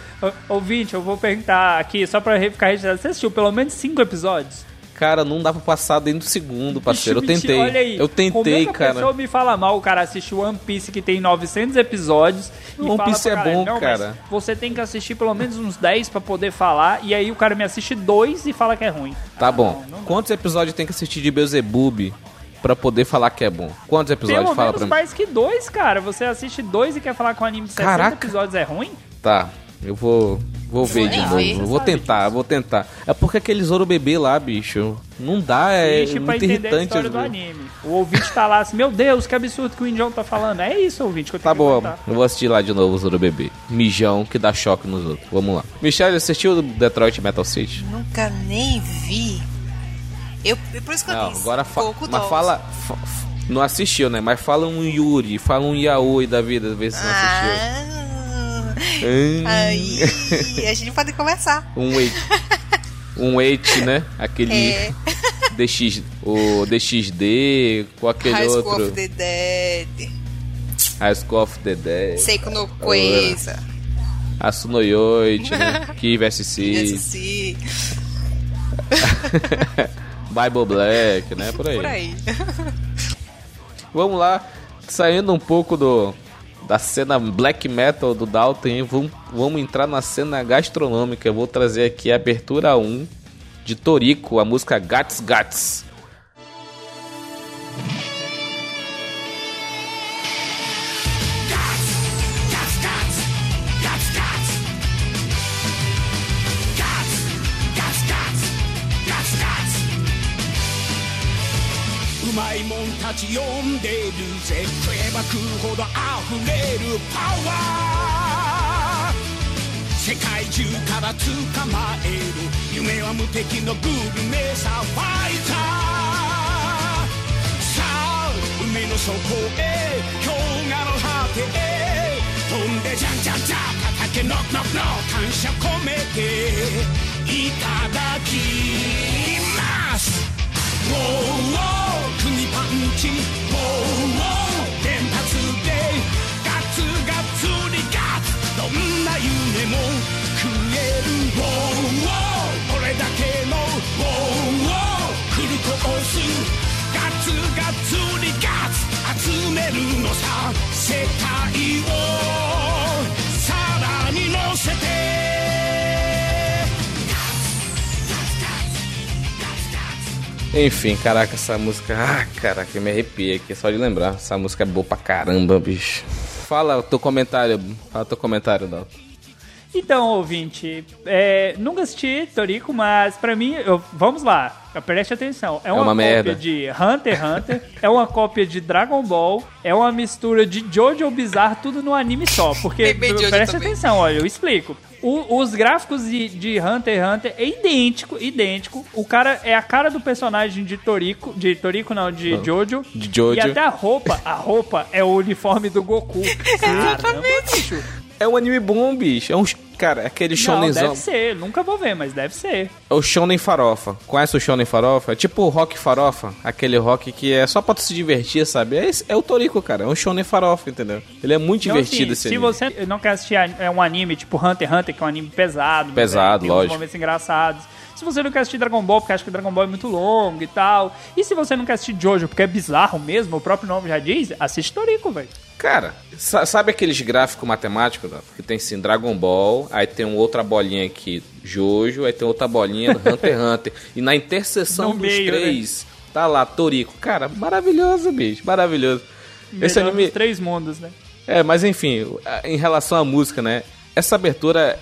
B: ouvinte, eu vou perguntar aqui, só pra ficar registrado, você assistiu pelo menos 5 episódios?
A: Cara, não dá pra passar dentro do segundo, parceiro.
B: Bicho,
A: eu tentei.
B: Olha aí,
A: eu
B: Como é
A: tentei,
B: que
A: cara.
B: pessoa me fala mal, o cara assiste One Piece que tem 900 episódios e
A: One Piece é
B: caralho,
A: bom,
B: "Não,
A: cara."
B: Você tem que assistir pelo menos uns 10 pra poder falar e aí o cara me assiste dois e fala que é ruim.
A: Tá
B: Ah,
A: bom.
B: não, não.
A: Quantos episódios tem que assistir de Beelzebub pra poder falar que é bom? Quantos episódios?
B: Pelo
A: Fala
B: menos
A: pra mim.
B: mais que dois, cara. Você assiste dois e quer falar que um anime de 60
A: Caraca.
B: episódios é ruim?
A: Tá. Eu vou. Vou ver de novo.
D: ver.
A: Vou tentar, vou tentar. É porque aquele Zoro bebê lá, bicho. Não dá, é muito irritante.
B: O ouvinte tá lá assim, meu Deus, que absurdo que o Indião tá falando. É isso, ouvinte, que eu tenho
A: Tá
B: que
A: bom, eu vou assistir lá de novo o Zoro Bebê. Mijão que dá choque nos outros. Vamos lá. Michelle, assistiu o Detroit Metal City?
D: Nunca nem vi. Eu, por isso que eu
A: Não,
D: disse.
A: agora fa
D: pouco
A: mas fala. fa- não assistiu, né? Mas fala um Yuri, fala um Yaoi da vida, vê se não assistiu.
D: Ah, aí a gente pode conversar.
A: um wait. Um wait, né? Aquele
D: É.
A: DX, o DXD, com aquele
D: High School
A: outro.
D: of the Dead.
A: High School of the Dead.
D: Seiko no Coisa.
A: Asunoyoichi, né? Kiv SC,
D: SC.
A: Bible Black, né? Por aí.
D: Por aí.
A: Vamos lá, saindo um pouco do da cena black metal do Dalton, vamos, vamos entrar na cena gastronômica. Eu vou trazer aqui a abertura 1 de Toriko, a música Gats Gats.「
F: たち呼んでるぜ。食えば食うほど溢れるパワー」「世界中から捕まえる夢は無敵のグルメさファイター」さあ海の底へ氷河の果てへ飛んでじゃんじゃんじゃん畑ノックノックノック感謝込めていただきますチもうでガツガツリガツどんな夢も食えるウォーだけのウォーフルコースガツガツリガツ集めるのさ世界を。
A: Enfim, caraca, essa música. Ah, caraca, eu me arrepiei aqui só de lembrar. Essa música é boa pra caramba, bicho. Fala teu comentário, fala teu comentário, Dalton.
B: Então, ouvinte, é, nunca assisti Torico, mas pra mim, eu- vamos lá, preste atenção. É uma,
A: uma
B: cópia
A: merda.
B: de Hunter x Hunter, é uma cópia de Dragon Ball, é uma mistura de Jojo Bizarro, tudo no anime só. Porque, preste
D: também.
B: atenção, olha, eu explico. O- os gráficos de, de Hunter x Hunter é idêntico, idêntico. O cara é a cara do personagem de Toriko, de Toriko não, de Jojo.
A: De Jojo.
B: E até a roupa, a roupa é o uniforme do Goku. Caramba, bicho.
A: É um anime bom, bicho. É um. Cara, é aquele
B: Não,
A: shonenzão.
B: deve ser. Nunca vou ver, mas deve ser.
A: É o Shonen Farofa. Conhece o Shonen Farofa? É tipo o Rock Farofa. Aquele rock que é só pra tu se divertir, sabe? É, é o Toriko, cara. É um Shonen Farofa, entendeu? Ele é muito
B: Então,
A: divertido
B: assim,
A: esse
B: se
A: anime.
B: você não quer assistir é um anime tipo Hunter x Hunter, que é um anime pesado,
A: Pesado,
B: é, tem
A: lógico.
B: uns momentos engraçados. Se você não quer assistir Dragon Ball, porque acha que Dragon Ball é muito longo e tal. E se você não quer assistir Jojo, porque é bizarro mesmo, o próprio nome já diz, assiste Toriko, velho.
A: Cara, sa- sabe aqueles gráficos matemáticos, Dato? que tem assim Dragon Ball, aí tem uma outra bolinha aqui, Jojo, aí tem outra bolinha Hunter x Hunter. E na interseção
B: No
A: dos
B: meio, né?
A: três, tá lá Toriko. Cara, maravilhoso, bicho, maravilhoso. Esse
B: Melhor
A: anime,
B: dos três mundos, né?
A: É, mas enfim, em relação à música, né? Essa abertura.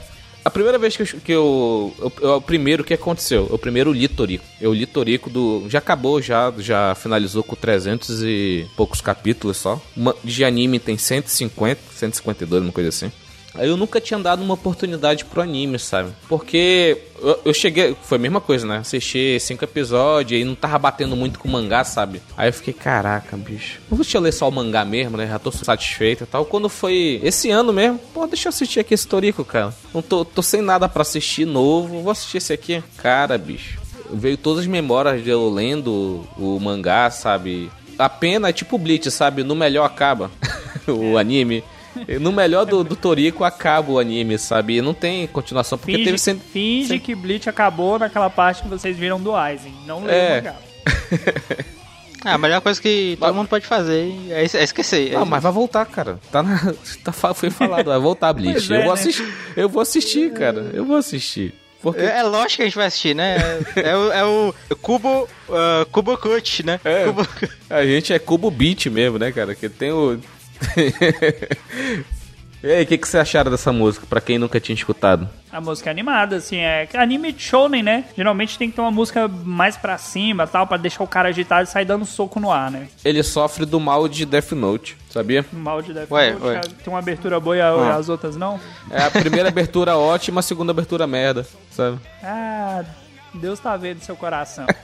A: A primeira vez que eu. Que eu, eu- eu- o primeiro que aconteceu, o primeiro li Torico. Eu li Torico do. Já acabou, já, já finalizou com 300 e poucos capítulos só. Uma- de anime tem 150, 152, uma coisa assim. Eu nunca tinha dado uma oportunidade pro anime, sabe? Porque eu, eu cheguei. Foi a mesma coisa, né? Assisti cinco episódios e não tava batendo muito com o mangá, sabe? Aí eu fiquei, caraca, bicho. Não deixa eu ler só o mangá mesmo, né? Já tô satisfeito e tal. Quando foi esse ano mesmo, pô, deixa eu assistir aqui esse Torico, cara. Não tô, tô sem nada pra assistir novo. Vou assistir esse aqui. Cara, bicho. Veio todas as memórias de eu lendo o mangá, sabe? A pena é tipo Bleach, sabe? No melhor acaba o anime. No melhor do, do Toriko acaba o anime, sabe? E não tem continuação, porque
B: Finge,
A: teve sempre.
B: finge que Bleach acabou naquela parte que vocês viram do Aizen. Não
A: É.
B: o mangá.
E: Ah, a melhor coisa que todo mundo pode fazer é, é esquecer.
A: Não, mas vai voltar, cara. Tá na, tá, foi falado, vai voltar Bleach.
B: É,
A: eu, vou
B: né?
A: assistir, eu vou assistir, cara. Eu vou assistir. Porque
E: É, é lógico que a gente vai assistir, né? É, é o, é o Cubo, uh, Cubo Cut, né?
A: É.
E: Cubo...
A: a gente é Cubo Beat mesmo, né, cara? Que tem o. e aí, o que, que você acharam dessa música, pra quem nunca tinha escutado?
B: A música é animada, assim, é anime shonen, né? Geralmente tem que ter uma música mais pra cima, tal, pra deixar o cara agitado e sair dando soco no ar, né?
A: Ele sofre do mal de Death Note, sabia?
B: O mal de Death
E: Ué,
B: Note,
E: ué.
B: tem uma abertura boa e a-
A: Ah.
B: as outras não.
A: É a primeira abertura ótima, a segunda abertura merda, sabe?
B: Ah, Deus tá vendo seu coração.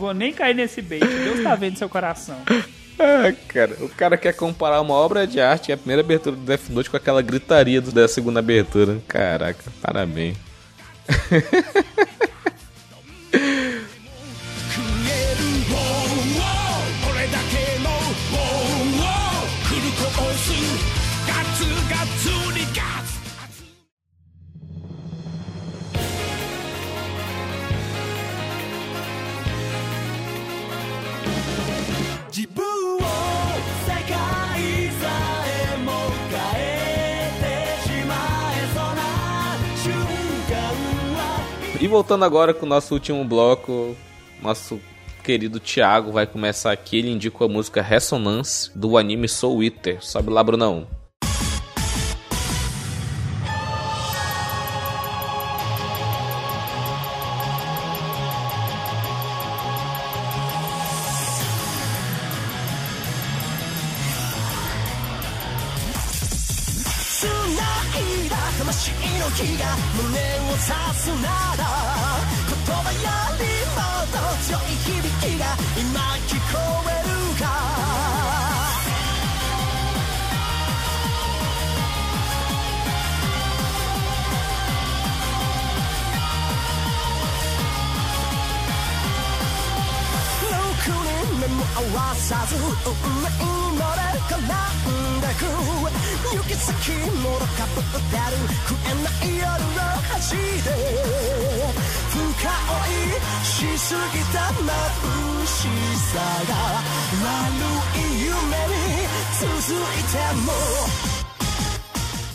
B: Vou nem cair nesse bait. Deus tá vendo seu coração.
A: Ah, cara, o cara quer comparar uma obra de arte, a primeira abertura do Death Note, com aquela gritaria do- da segunda abertura. Caraca, parabéns. E voltando agora com o nosso último bloco, nosso querido Thiago vai começar aqui. Ele indicou a música Resonance do anime Soul Eater. Sobe lá, Brunão.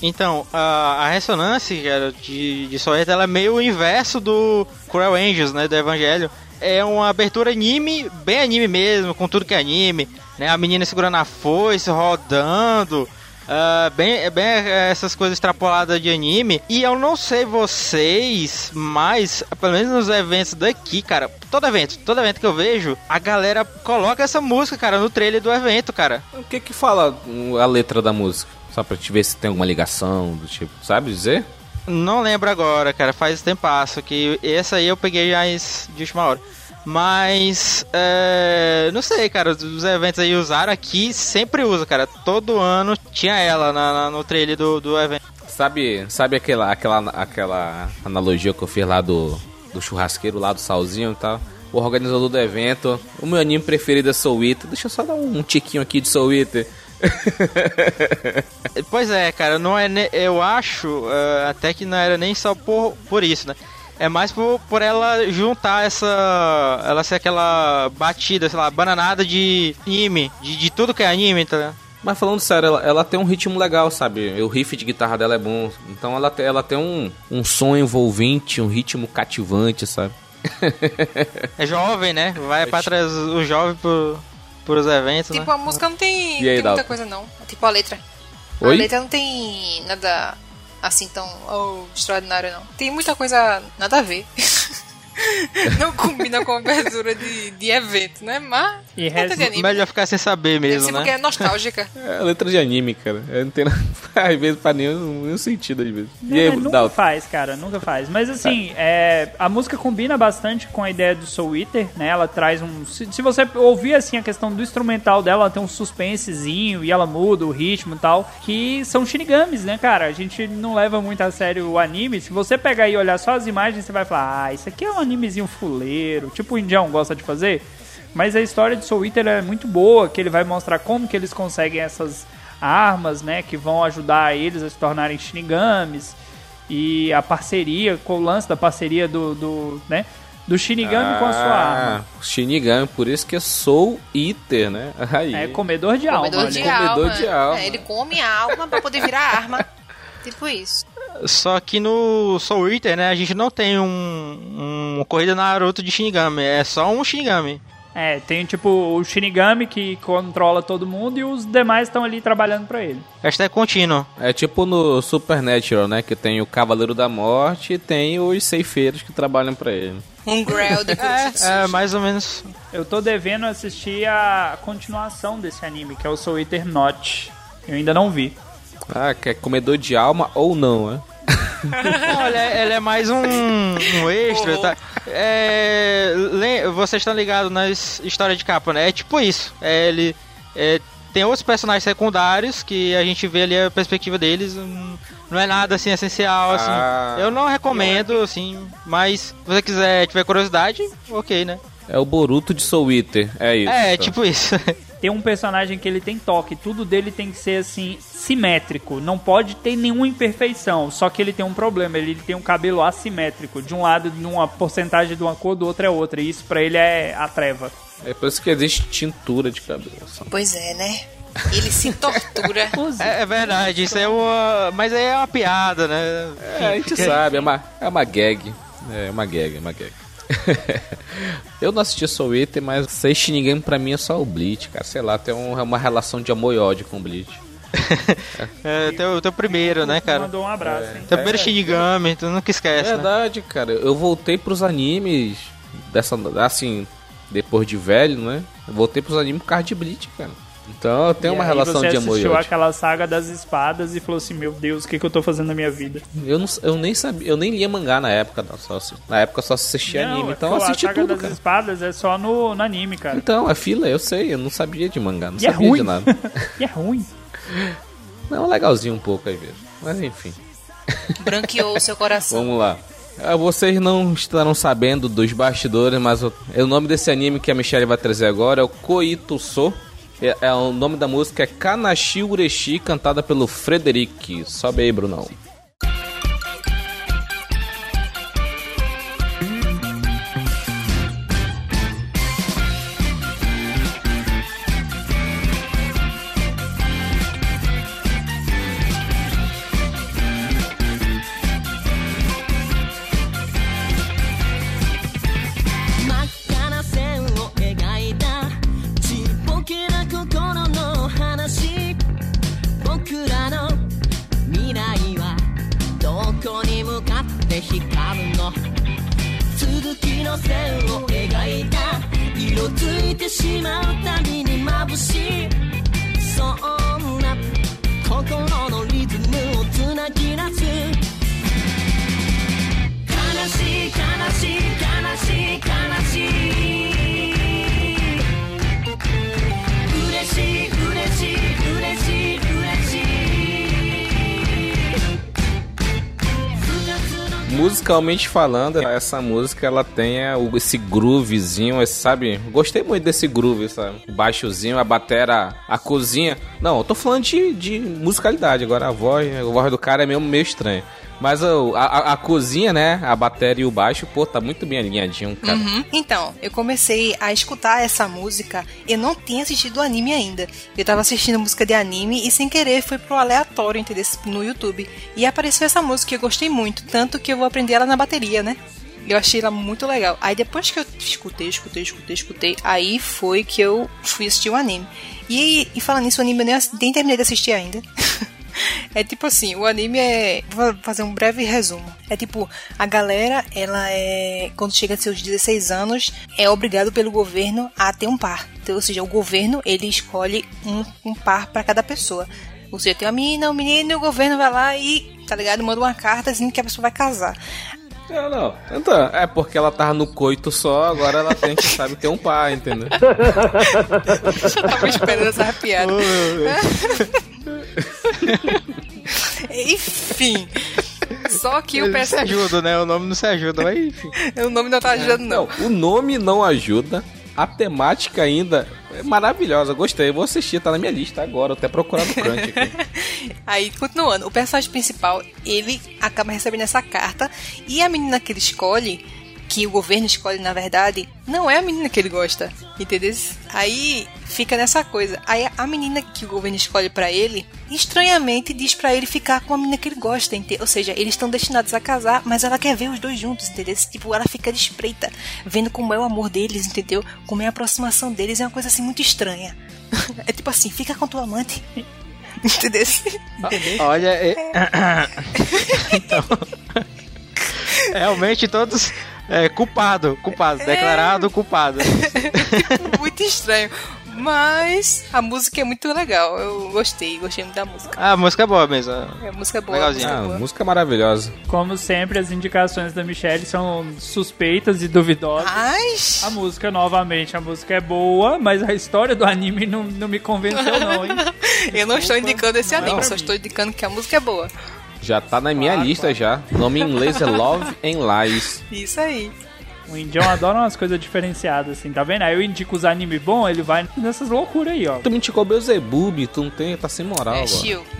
E: Então, a, a ressonância, cara, de, de Soweto, ela é meio o inverso do Cruel Angels, né, do Evangelho. É uma abertura anime, bem anime mesmo, com tudo que é anime, né, a menina segurando a foice, rodando, Uh, bem, bem essas coisas extrapoladas de anime. E eu não sei vocês, mas pelo menos nos eventos daqui, cara, todo evento, todo evento que eu vejo, a galera coloca essa música, cara, no trailer do evento, cara.
A: O que que fala a letra da música? Só pra te ver se tem alguma ligação do tipo, sabe dizer?
E: Não lembro agora, cara, faz tempo que essa aí eu peguei já de última hora. Mas, é, não sei, cara, os eventos aí usaram aqui, sempre usa, cara. Todo ano tinha ela na, na, no trailer do, do evento.
A: Sabe, sabe aquela, aquela, aquela analogia que eu fiz lá do, do churrasqueiro, lá do salzinho e tal? O organizador do evento, o meu anime preferido é Soul Eater. Deixa eu só dar um tiquinho aqui de Soul Eater.
E: pois é, cara, não é. Eu acho uh, até que não era nem só por, por isso, né? É mais por, por ela juntar essa. Ela ser aquela batida, sei lá, bananada de anime, de, de tudo que é anime, tá
A: Mas falando sério, ela, ela, tem um ritmo legal, sabe? O riff de guitarra dela é bom. Então ela, ela tem um, um som envolvente, um ritmo cativante, sabe?
E: é jovem, né? Vai pra trás o jovem pro, pros eventos.
D: Tipo,
E: né?
D: a música não tem,
A: aí,
D: tem muita coisa, não. Tipo, a letra.
A: Oi?
D: A letra não tem nada assim tão oh, extraordinário, não. Tem muita coisa nada a ver. não combina com a abertura de, de evento, né? Mas.
E: E letra de anime. Melhor ficar sem saber mesmo, né?
D: porque é nostálgica.
A: É letra de anime, cara. Não tem nada. Às vezes faz nenhum, nenhum sentido, às vezes.
B: Não, aí, nunca Dalton? faz, cara. Nunca faz. Mas assim, é, a música combina bastante com a ideia do Soul Eater, né? Ela traz um. Se, se, você ouvir assim a questão do instrumental dela, ela tem um suspensezinho e ela muda o ritmo e tal. Que são shinigamis, né, cara? A gente não leva muito a sério o anime. Se você pegar e olhar só as imagens, você vai falar, ah, isso aqui é um animezinho fuleiro, tipo o Indião gosta de fazer. Mas a história de Soul Eater é muito boa, que ele vai mostrar como que eles conseguem essas armas, né, que vão ajudar eles a se tornarem shinigamis e a parceria, com o lance da parceria do, do né, do Shinigami ah, com a sua ah, arma.
A: Shinigami, por isso que é Soul Eater, né?
B: Aí. É comedor de comedor
D: alma. De
B: né?
D: alma.
A: Comedor de alma.
D: É, ele come a alma pra poder virar arma. tipo isso.
E: Só que no Soul Eater, né, a gente não tem um, um corrida Naruto de Shinigami, é só um Shinigami.
B: É, tem tipo o Shinigami que controla todo mundo e os demais estão ali trabalhando para ele.
E: Esta é contínuo.
A: É tipo no Supernatural, né? Que tem o Cavaleiro da Morte e tem os ceifeiros que trabalham para ele.
D: Um Grail de
E: é, é, mais ou menos.
B: Eu tô devendo assistir a continuação desse anime, que é o Soul Eater Not. Eu ainda não vi.
A: Ah, que é comedor de alma ou não, é?
E: Não, ele é, ele é, mais um, um extra, tá? É, vocês estão ligados nas histórias de capa, né? É tipo isso. É, ele é, tem outros personagens secundários que a gente vê ali a perspectiva deles. Não é nada assim essencial, assim. Ah, Eu não recomendo, assim, mas se você quiser, tiver curiosidade, ok, né?
A: É o Boruto de Soul Eater, é isso.
E: É, tipo isso.
B: tem um personagem que ele tem toque, tudo dele tem que ser assim simétrico, não pode ter nenhuma imperfeição. Só que ele tem um problema, ele tem um cabelo assimétrico, de um lado numa porcentagem de uma cor, do outro é outra, e isso para ele é a treva.
A: É por isso que existe tintura de cabelo.
D: Pois é, né? Ele se tortura.
E: é, é, verdade, isso é uma. Mas é uma piada, né?
A: É, a gente sabe, é uma, é uma gag. É uma gag, é uma gag. eu não assisti Soul Eater, mas sei ninguém pra mim é só o Bleach, cara. Sei lá, tem um, uma relação de amor e ódio com o Bleach.
E: é, teu, teu primeiro, né, cara?
B: Mandou um abraço, é.
E: Teu primeiro é, Shinigami, tu nunca esquece.
A: É verdade,
E: né?
A: cara. Eu voltei pros animes dessa. Assim, depois de velho, né? Eu voltei pros animes por causa de Bleach, cara. Então tem uma relação de amor. Você
B: assistiu aquela saga das espadas e falou assim: Meu Deus, o que, que eu tô fazendo na minha vida?
A: Eu, não, eu nem sabia, eu nem lia mangá na época, não, só, na época só assistia não, anime. Então eu assisti tudo. A saga das
B: cara. espadas é só no, no anime, cara.
A: Então, a fila, eu sei, eu não sabia de mangá, não
B: e
A: é sabia
B: é ruim.
A: de nada.
B: e é ruim.
A: Não, legalzinho um pouco às vezes. Mas enfim.
D: Branqueou o seu coração.
A: Vamos lá. Ah, vocês não estarão sabendo dos bastidores, mas o, o nome desse anime que a Michelle vai trazer agora é o Koituso é, é, o nome da música é Kanashi Ureshi, cantada pelo Frederic. Sobe aí, Brunão. Musicalmente falando, essa música ela tem é, esse groovezinho, esse, sabe? Gostei muito desse groove, sabe? Baixozinho, a batera, a cozinha. Não, eu tô falando de, de musicalidade. Agora a voz, a voz do cara é meio, meio estranha. Mas a, a, a cozinha, né? A bateria e o baixo, pô, tá muito bem alinhadinho, cara.
D: Uhum. Então, eu comecei a escutar essa música. Eu não tinha assistido anime ainda. Eu tava assistindo música de anime e sem querer fui pro aleatório, entendeu? No YouTube. E apareceu essa música e eu gostei muito. Tanto que eu vou aprender ela na bateria, né? Eu achei ela muito legal. Aí depois que eu escutei, escutei, escutei, escutei, aí foi que eu fui assistir o anime. E, e falando nisso, o anime eu nem, nem terminei de assistir ainda. É tipo assim, o anime é. Vou fazer um breve resumo. É tipo, a galera, ela é. Quando chega a seus 16 anos, é obrigado pelo governo a ter um par. Então, ou seja, o governo, ele escolhe um, um par pra cada pessoa. Ou seja, tem uma menina, um menino, e o governo vai lá e, tá ligado? Manda uma carta dizendo que a pessoa vai casar.
A: Não, não. Então, é porque ela tava no coito só, agora ela tem que sabe ter um pai, entendeu?
D: Eu tava esperando essa piada. Enfim. Só que o
E: Ele não se
D: personagem.
E: ajuda, né? O nome não se ajuda, mas enfim.
D: O nome não tá ajudando, não.
A: Não, o nome não ajuda. A temática ainda é maravilhosa. Gostei, vou assistir, tá na minha lista agora. Até procurar no Crunch aqui.
D: Aí, continuando, o personagem principal, ele acaba recebendo essa carta e a menina que ele escolhe, que o governo escolhe na verdade, não é a menina que ele gosta, entendeu? Aí fica nessa coisa. Aí a menina que o governo escolhe pra ele, estranhamente diz pra ele ficar com a menina que ele gosta, ente- ou seja, eles estão destinados a casar, mas ela quer ver os dois juntos, entendeu? Tipo, ela fica de espreita, vendo como é o amor deles, entendeu? Como é a aproximação deles, é uma coisa assim muito estranha. É tipo assim, fica com tua amante. Entendeu?
E: Olha, é... então, realmente todos é culpado, culpado, declarado culpado.
D: muito estranho. Mas a música é muito legal. Eu gostei, gostei muito da música.
E: Ah, a música é boa mesmo.
D: É, a música é boa.
E: Legalzinho.
D: A música
A: Ah,
D: é boa.
A: música maravilhosa.
B: Como sempre, as indicações da Michelle são suspeitas e duvidosas.
D: Mas.
B: A música, novamente, a música é boa, mas a história do anime não, não me convenceu, não, hein?
D: eu não estou indicando esse anime,
B: Não.
D: só estou indicando que a música é boa.
A: Já tá na minha
B: Claro,
A: lista já. O nome em inglês é Love and Lies.
D: Isso aí.
B: O indião adora umas coisas diferenciadas, assim, tá vendo? Aí eu indico os anime bom, ele vai nessas loucuras aí, ó.
A: Tu me indicou Beelzebub, tu não tem, tá sem moral
D: é.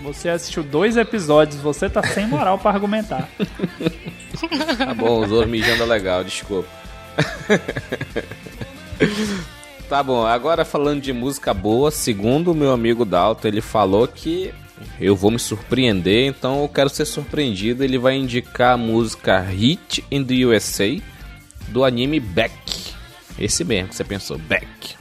B: Você assistiu dois episódios, você tá sem moral pra argumentar.
A: Tá bom, os outros mijando é legal, desculpa. tá bom, agora falando de música boa, segundo o meu amigo Dalton, ele falou que eu vou me surpreender, então eu quero ser surpreendido. Ele vai indicar a música Hit in the USA do anime Beck. Esse mesmo que você pensou, Beck.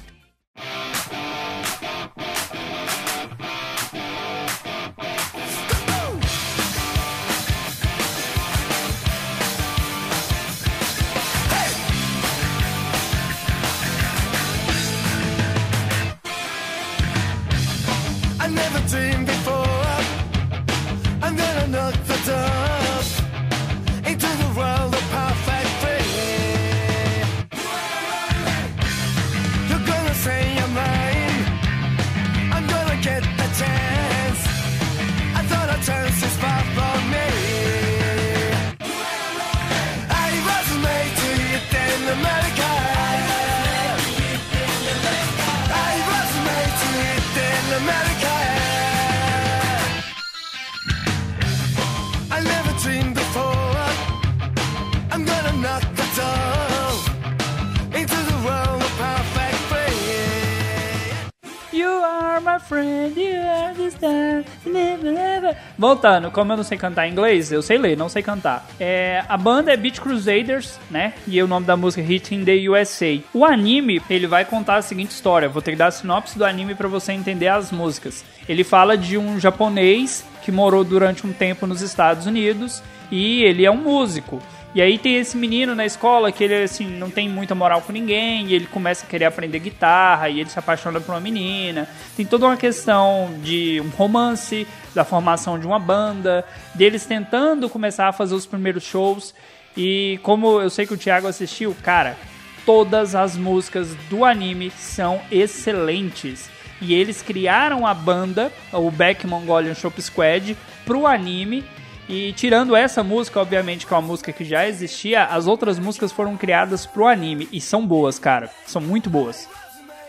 B: Voltando, como eu não sei cantar inglês, eu sei ler, não sei cantar. É, a banda é Beach Crusaders, né? E o nome da música é Hit in the USA. O anime, ele vai contar a seguinte história. Vou ter que dar a sinopse do anime para você entender as músicas. Ele fala de um japonês que morou durante um tempo nos Estados Unidos e ele é um músico. E aí tem esse menino na escola que ele assim não tem muita moral com ninguém, e ele começa a querer aprender guitarra, e ele se apaixona por uma menina. Tem toda uma questão de um romance, da formação de uma banda, deles tentando começar a fazer os primeiros shows. E como eu sei que o Thiago assistiu, cara, todas as músicas do anime são excelentes. E eles criaram a banda, o Back Mongolian Shop Squad, pro anime e tirando essa música, obviamente, que é uma música que já existia, as outras músicas foram criadas pro anime e são boas, cara. São muito boas.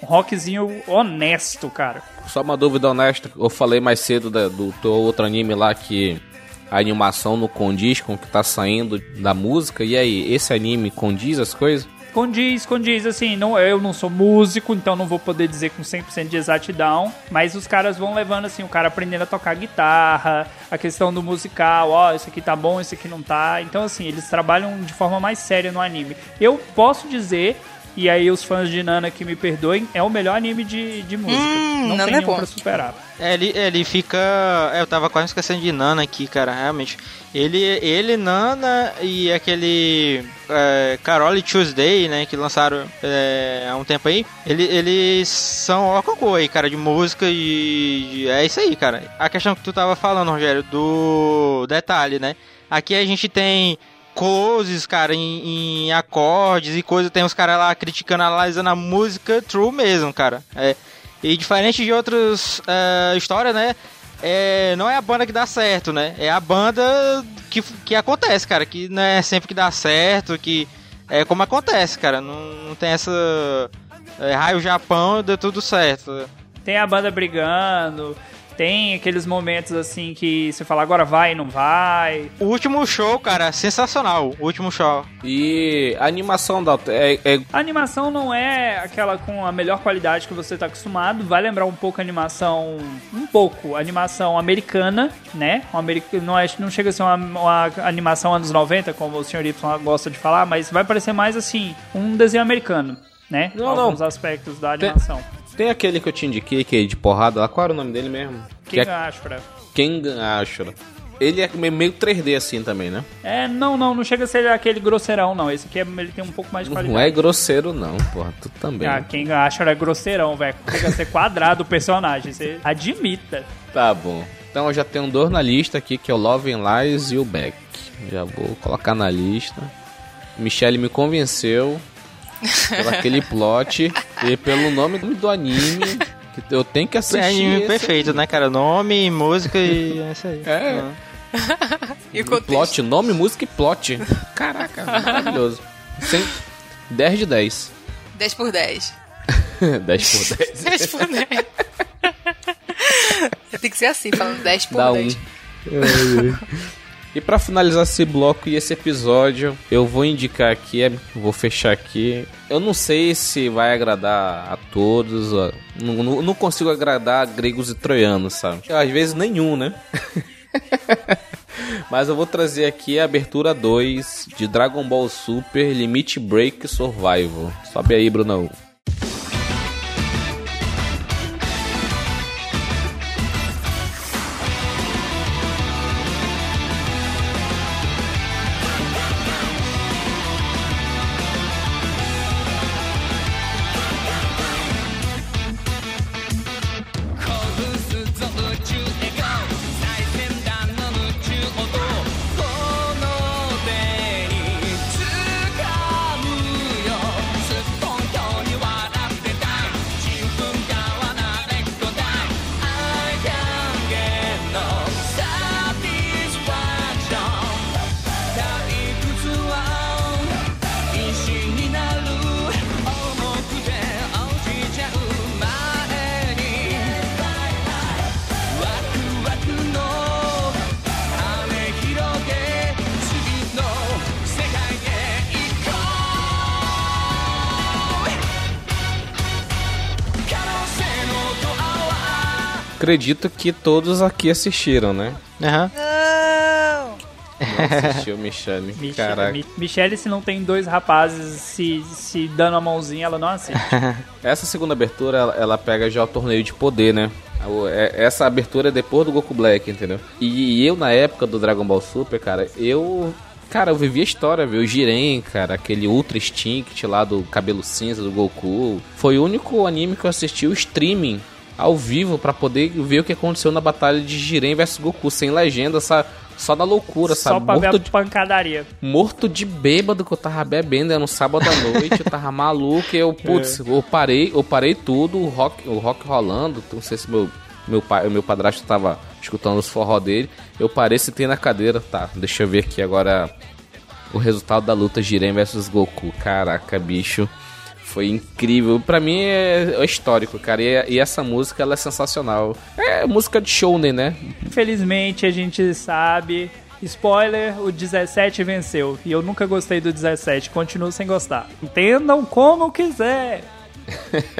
B: Um rockzinho honesto, cara.
A: Só uma dúvida honesta, eu falei mais cedo da- do teu outro anime lá que a animação não condiz com o que tá saindo da música. E aí, esse anime condiz as coisas?
B: Condiz, condiz, assim, não, eu não sou músico, então não vou poder dizer com 100% de exatidão, mas os caras vão levando, assim, o cara aprendendo a tocar guitarra, a questão do musical, ó, isso aqui tá bom, isso aqui não tá, então, assim, eles trabalham de forma mais séria no anime. Eu posso dizer, e aí os fãs de Nana que me perdoem, é o melhor anime de, de música,
D: Hum,
B: não
D: Nana
B: tem
D: é
B: nenhum
D: bom.
B: pra superar.
E: É, ele, ele fica. é, eu tava quase esquecendo de Nana aqui, cara, realmente. Ele, ele Nana e aquele. É, Carole Tuesday, né, que lançaram é, há um tempo aí. Ele, eles são ó cocô aí, cara, de música e. de- é isso aí, cara. A questão que tu tava falando, Rogério, do detalhe, né? Aqui a gente tem closes, cara, em, em acordes e coisa. Tem os caras lá criticando, analisando a música true mesmo, cara. É. E diferente de outras eh, histórias, né? É, não é a banda que dá certo, né? É a banda que, que acontece, cara. Que não é sempre que dá certo, que é como acontece, cara. Não, não tem essa. É, raio Japão, deu tudo certo.
B: Tem a banda brigando, tem aqueles momentos, assim, que você fala agora vai e não vai,
E: O último show, cara, sensacional. O último show.
A: E a animação da é, é
B: A animação não é aquela com a melhor qualidade que você tá acostumado, vai lembrar um pouco a animação, um pouco, a animação americana, né? Um americ- não, é, não chega a ser uma, uma animação anos 90, como o Sr. Y gosta de falar, mas vai parecer mais assim, um desenho americano, né?
A: Não, não.
B: Alguns aspectos da animação.
A: Tem aquele que eu te indiquei, que é de porrada lá. Qual era o nome dele mesmo? Que é
B: acha, Fred?
A: Ken Ashura. Ele é meio- meio 3D assim também, né?
B: É, não, não, não chega a ser aquele grosseirão, não. Esse aqui é- ele tem um pouco mais de qualidade.
A: Não é grosseiro não, porra. Tu também.
B: Ah, quem acha é grosseirão, velho. Chega a ser quadrado o personagem. Você admita.
A: Tá bom. Então eu já tenho dois na lista aqui, que é o Love and Lies e o Beck. Já vou colocar na lista. Michelle me convenceu por aquele plot e pelo nome do anime. Que eu tenho que assistir.
E: É anime perfeito, né, cara? Nome, música e é isso aí.
A: É.
D: E o?
A: Plot, nome, música e plot. Caraca, maravilhoso. Cem- 10 de 10.
D: 10 por 10.
A: 10 por 10.
D: 10 por 10. Tem que ser assim, falando 10 por
A: Dá um.
D: 10.
A: E pra finalizar esse bloco e esse episódio, eu vou indicar aqui, é, vou fechar aqui. Eu não sei se vai agradar a todos, ó. não, não- não consigo agradar gregos e troianos, sabe? Às vezes nenhum, né? Mas eu vou trazer aqui a abertura 2 de Dragon Ball Super Limit Break Survival. Sobe aí, Brunão.「Acredito que todos aqui assistiram, né?
E: Aham.
D: Não!
A: Não assistiu, Michelle.
B: Michele,
A: Caraca.
B: Mi- Michele, se não tem dois rapazes se, se dando a mãozinha, ela não assiste.
A: Essa segunda abertura, ela, ela pega já o torneio de poder, né? É- Essa abertura é depois do Goku Black, entendeu? E eu, na época do Dragon Ball Super, cara, eu... Cara, eu vivi a história, viu? O Jiren, cara, aquele Ultra Instinct lá do cabelo cinza do Goku. Foi o único anime que eu assisti o streaming ao vivo pra poder ver o que aconteceu na batalha de Jiren versus Goku, sem legenda, sa- só na loucura,
B: Só
A: sabe?
B: pra ver
A: Morto
B: a
A: de
B: pancadaria.
A: morto de bêbado que eu tava bebendo, era no sábado à noite, eu tava maluco, e eu, putz, eu parei, eu parei tudo, o rock, o rock rolando, não sei se meu, meu pai, meu padrasto tava escutando os forró dele, eu parei, sentei na cadeira, tá, deixa eu ver aqui agora o resultado da luta Jiren versus Goku, caraca, bicho, foi incrível, pra mim é, é histórico, cara, e, e essa música, ela é sensacional, é música de shounen, né,
B: Infelizmente, a gente sabe. Spoiler, o 17 venceu. E eu nunca gostei do 17, continuo sem gostar. Entendam como quiser.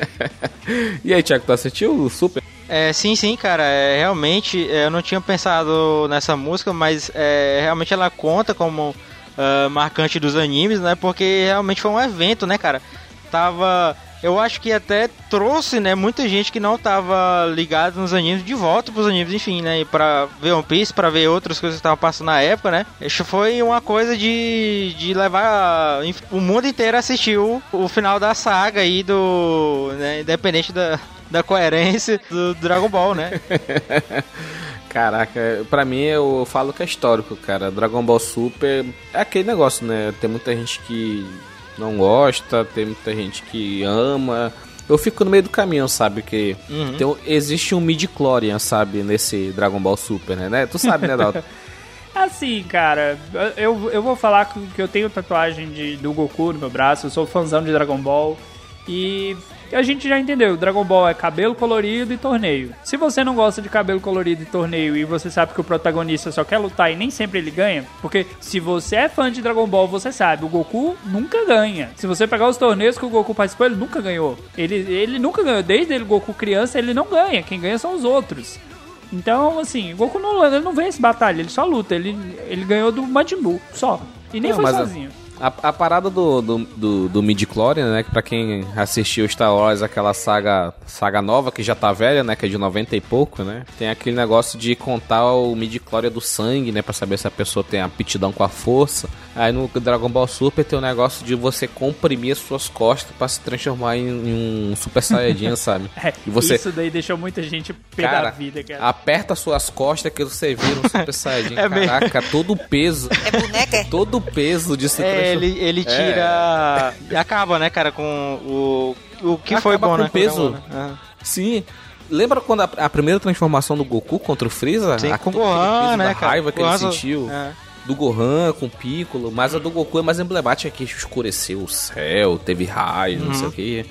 A: e aí, Thiago, tu assistiu o Super?
E: É, sim, sim, cara. É, realmente, é, eu não tinha pensado nessa música, mas é, realmente ela conta como ah, marcante dos animes, né? Porque realmente foi um evento, né, cara? Tava. Eu acho que até trouxe, né, muita gente que não tava ligada nos animes de volta pros animes, enfim, né? Pra ver One Piece, pra ver outras coisas que estavam passando na época, né? Isso foi uma coisa de, de levar o mundo inteiro a assistir o, o final da saga aí do. Né, independente da, da coerência do Dragon Ball, né?
A: Caraca, pra mim eu falo que é histórico, cara. Dragon Ball Super é aquele negócio, né? Tem muita gente que não gosta, tem muita gente que ama. Eu fico no meio do caminho, sabe? Que tem um- existe um midi-chlorian, sabe? Nesse Dragon Ball Super, né? né? Tu sabe, né, Dalton?
B: Assim, cara, eu, eu vou falar que que eu tenho tatuagem de, do Goku no meu braço, eu sou fãzão de Dragon Ball. E a gente já entendeu, Dragon Ball é cabelo colorido e torneio. Se você não gosta de cabelo colorido e torneio e você sabe que o protagonista só quer lutar e nem sempre ele ganha, porque se você é fã de Dragon Ball, você sabe, o Goku nunca ganha. Se você pegar os torneios que o Goku participou, ele nunca ganhou. Ele, ele nunca ganhou, desde ele Goku criança, ele não ganha, quem ganha são os outros. Então, assim, o Goku não, ele não vence batalha, ele só luta. Ele, ele ganhou do Majin Buu, só. E nem
A: Não,
B: foi
A: mas a-
B: sozinho.
A: A, a parada do, do, do, do midi-chlorian, né? Que pra quem assistiu Star Wars, aquela saga, saga nova, que já tá velha, né? Que é de 90 e pouco, né? Tem aquele negócio de contar o midi-chlorian do sangue, né? Pra saber se a pessoa tem aptidão com a força. Aí no Dragon Ball Super tem o negócio de você comprimir as suas costas pra se transformar em, em um Super Saiyajin, sabe?
B: É,
A: E você,
B: Isso daí deixou muita gente pé da
A: cara,
B: vida, cara.
A: aperta suas costas que você vira um Super Saiyajin.
E: É mesmo.
A: Caraca, todo o peso,
D: É boneca?
A: todo o peso de se
E: É,
A: transformar.
E: Ele, ele tira. E acaba, né, cara, com o. O que foi
A: Acaba
E: bom,
A: com
E: né?
A: peso.
E: Ah.
A: Sim. Lembra quando a, a primeira transformação do Goku contra o Freeza?
E: Sim,
A: A-
E: com o Gohan, né, cara?
A: raiva que ele
E: Gohan-
A: sentiu.
E: É.
A: Do Gohan com o Piccolo. Mas a do Goku é mais emblemática que escureceu o céu, teve raio, não sei o que.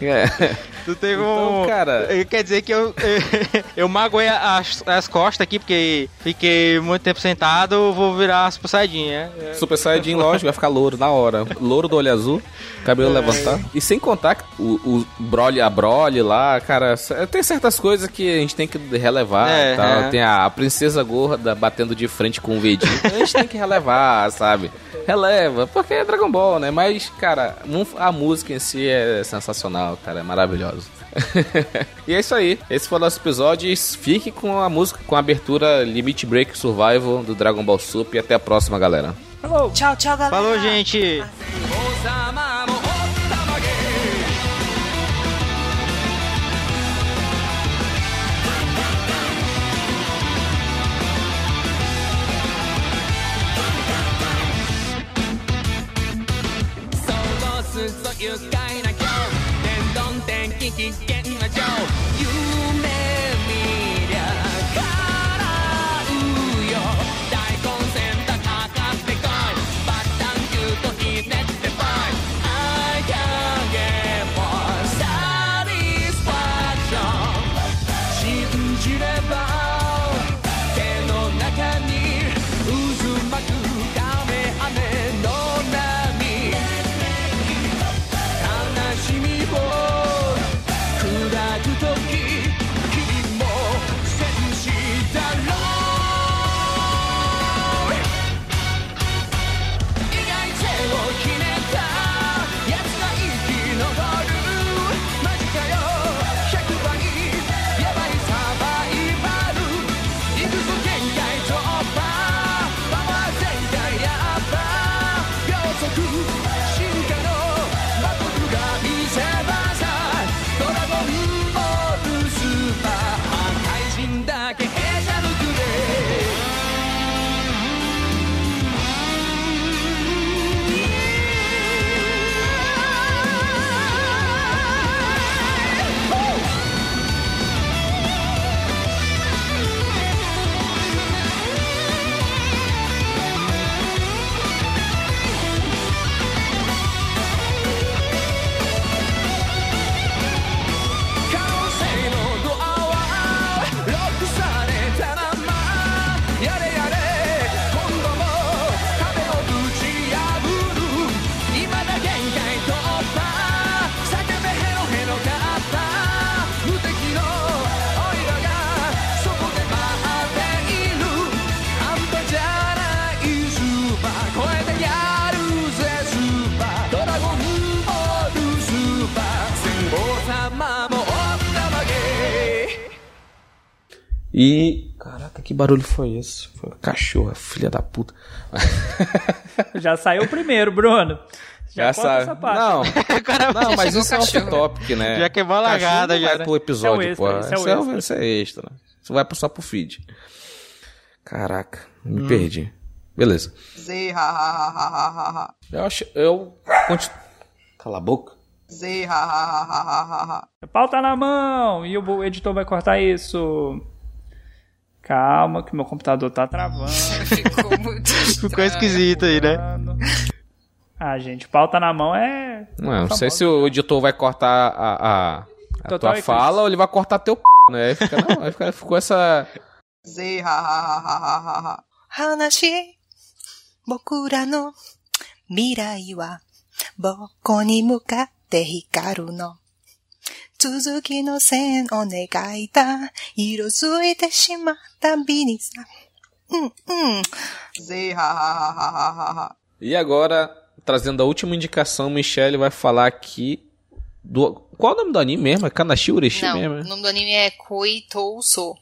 A: É.
E: Tu teve
A: Então,
E: um.
A: cara-
E: Quer dizer que eu. eu magoei as, as costas aqui, porque fiquei muito tempo sentado, vou virar Super Saiyajin, né?
A: Super Saiyajin, lógico, vai ficar louro na hora. Louro do olho azul, cabelo
E: É.
A: levantar. E sem contar que o, o Broly, a Broly lá, cara, tem certas coisas que a gente tem que relevar
E: É, é.
A: Tem a, a princesa gorda batendo de frente com o Vegeta. Tem que relevar, sabe? Releva, porque é Dragon Ball, né? Mas, cara, a música em si é sensacional, cara, é maravilhoso. e é isso aí. Esse foi o nosso episódio. Fique com a música, com a abertura Limit Break Survival do Dragon Ball Super. E até a próxima, galera.
B: Falou!
D: Tchau, tchau, galera.
E: Falou, gente!
G: 愉快な今日天丼天気危険な情夢
A: barulho foi esse? Foi uma cachorra, filha da puta.
B: Já saiu o primeiro, Bruno. Já,
A: Já sabe.
B: essa parte.
A: Não, não, mas isso é
D: o cachorro.
A: off-topic, né?
E: Já queimou a largada,
A: Cachorro
E: já,
A: vai
E: né?
A: pro episódio,
B: Isso é o
A: pô.
B: extra, isso é o
A: Isso é,
B: extra.
A: isso é extra. Isso vai só pro feed. Caraca,
E: Hum.
A: me perdi. Beleza.
H: Zê, ha, ha, ha, ha, ha, ha, ha.
A: Eu acho. Eu. Cala a boca.
H: Zê, ha, ha, ha, ha, ha, ha,
B: pau tá na mão e o editor vai cortar isso. Calma, que meu computador tá travando.
D: Ficou muito
E: Ficou esquisito aí, né?
B: Ah, gente, pau tá na mão é.
A: Não, não sei se o editor vai cortar a, a, a
B: Total
A: tua
B: eclipse.
A: fala ou ele vai cortar teu p, né? Aí fica, não, aí fica, ficou essa.
H: Zê, ha, ha, ha, ha, ha, ha, ha.
D: 話僕 続きの線を描いた色づいてしまった美にさうんうん
H: Zê, ha, ha, ha, ha, ha, ha, ha.
A: E agora, trazendo a última indicação, Michelle vai falar aqui do. Qual é o nome do anime mesmo? É Kanashi Ureshi
D: Não,
A: mesmo?
D: o
A: é?
D: nome do anime é Koitouso.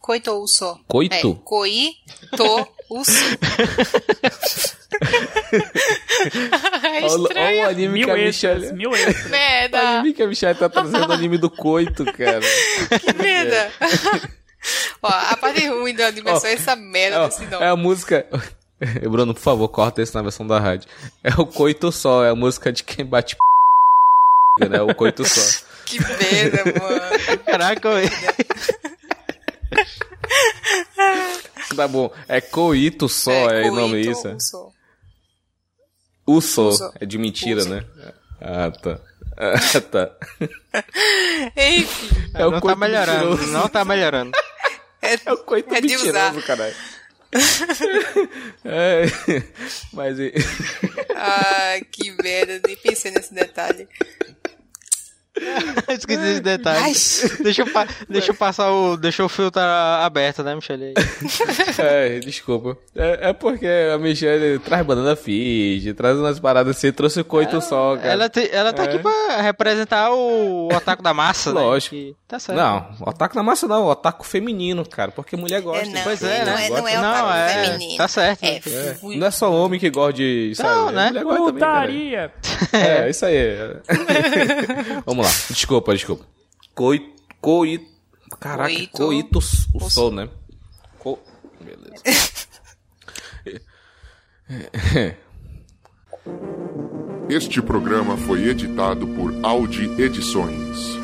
D: Koitouso.
A: Coito?
D: É, Koitouso. é
A: Olha
D: estranho.
A: o anime
B: Mil
A: que a
B: extras,
A: Michelle.
B: mil extras.
A: O anime que a Michelle tá trazendo o anime do coito, cara.
D: Que merda. Ó, a parte ruim do anime é só essa merda desse
A: É,
D: nome.
A: é a música. Bruno, por favor, corta isso na versão da rádio. É o coito só, é a música de quem bate p, né? O coito só.
D: Que merda, mano.
E: Caraca.
A: Tá bom. É coito só, é, o nome isso. Só.
D: Uso.
A: É de mentira,
D: Uso.
A: né? Ah, tá. Ah, tá.
D: Enfim,
A: É o
E: Não tá melhorando,
A: mentiroso.
E: não tá melhorando.
D: é,
A: É o coito
D: é de usar.
A: mentiroso, caralho. É, mas e-
D: Ai, que merda, nem pensei nesse detalhe.
E: Esqueci esse detalhe. Deixa eu, deixa eu passar o. Deixa o filtro aberto, né, Michele?
A: é, desculpa. É, é porque a Michelle traz banana feed, traz umas paradas assim, trouxe o coito só, cara.
E: Ela, te- ela tá
A: É.
E: aqui pra representar o, o ataque da massa, né?
A: Lógico.
E: Que- Tá certo.
A: Não, o ataque na massa não, o ataque feminino, cara, porque mulher gosta.
D: É, não,
E: Pois é,
D: não
E: né?
D: é, não é
E: Não,
D: otaku
E: é,
D: feminino.
E: tá certo,
D: É,
E: né?
D: fui-
A: Não é só homem que gosta de. Sabe?
E: Não, né?
A: Mulher gosta também.
B: Putaria!
A: É, isso aí. Vamos lá. Desculpa, desculpa. Coi... Coi... Caraca,
D: Coito.
A: coito o sol, né? Co... Beleza.
I: Este programa foi editado por Audi Edições.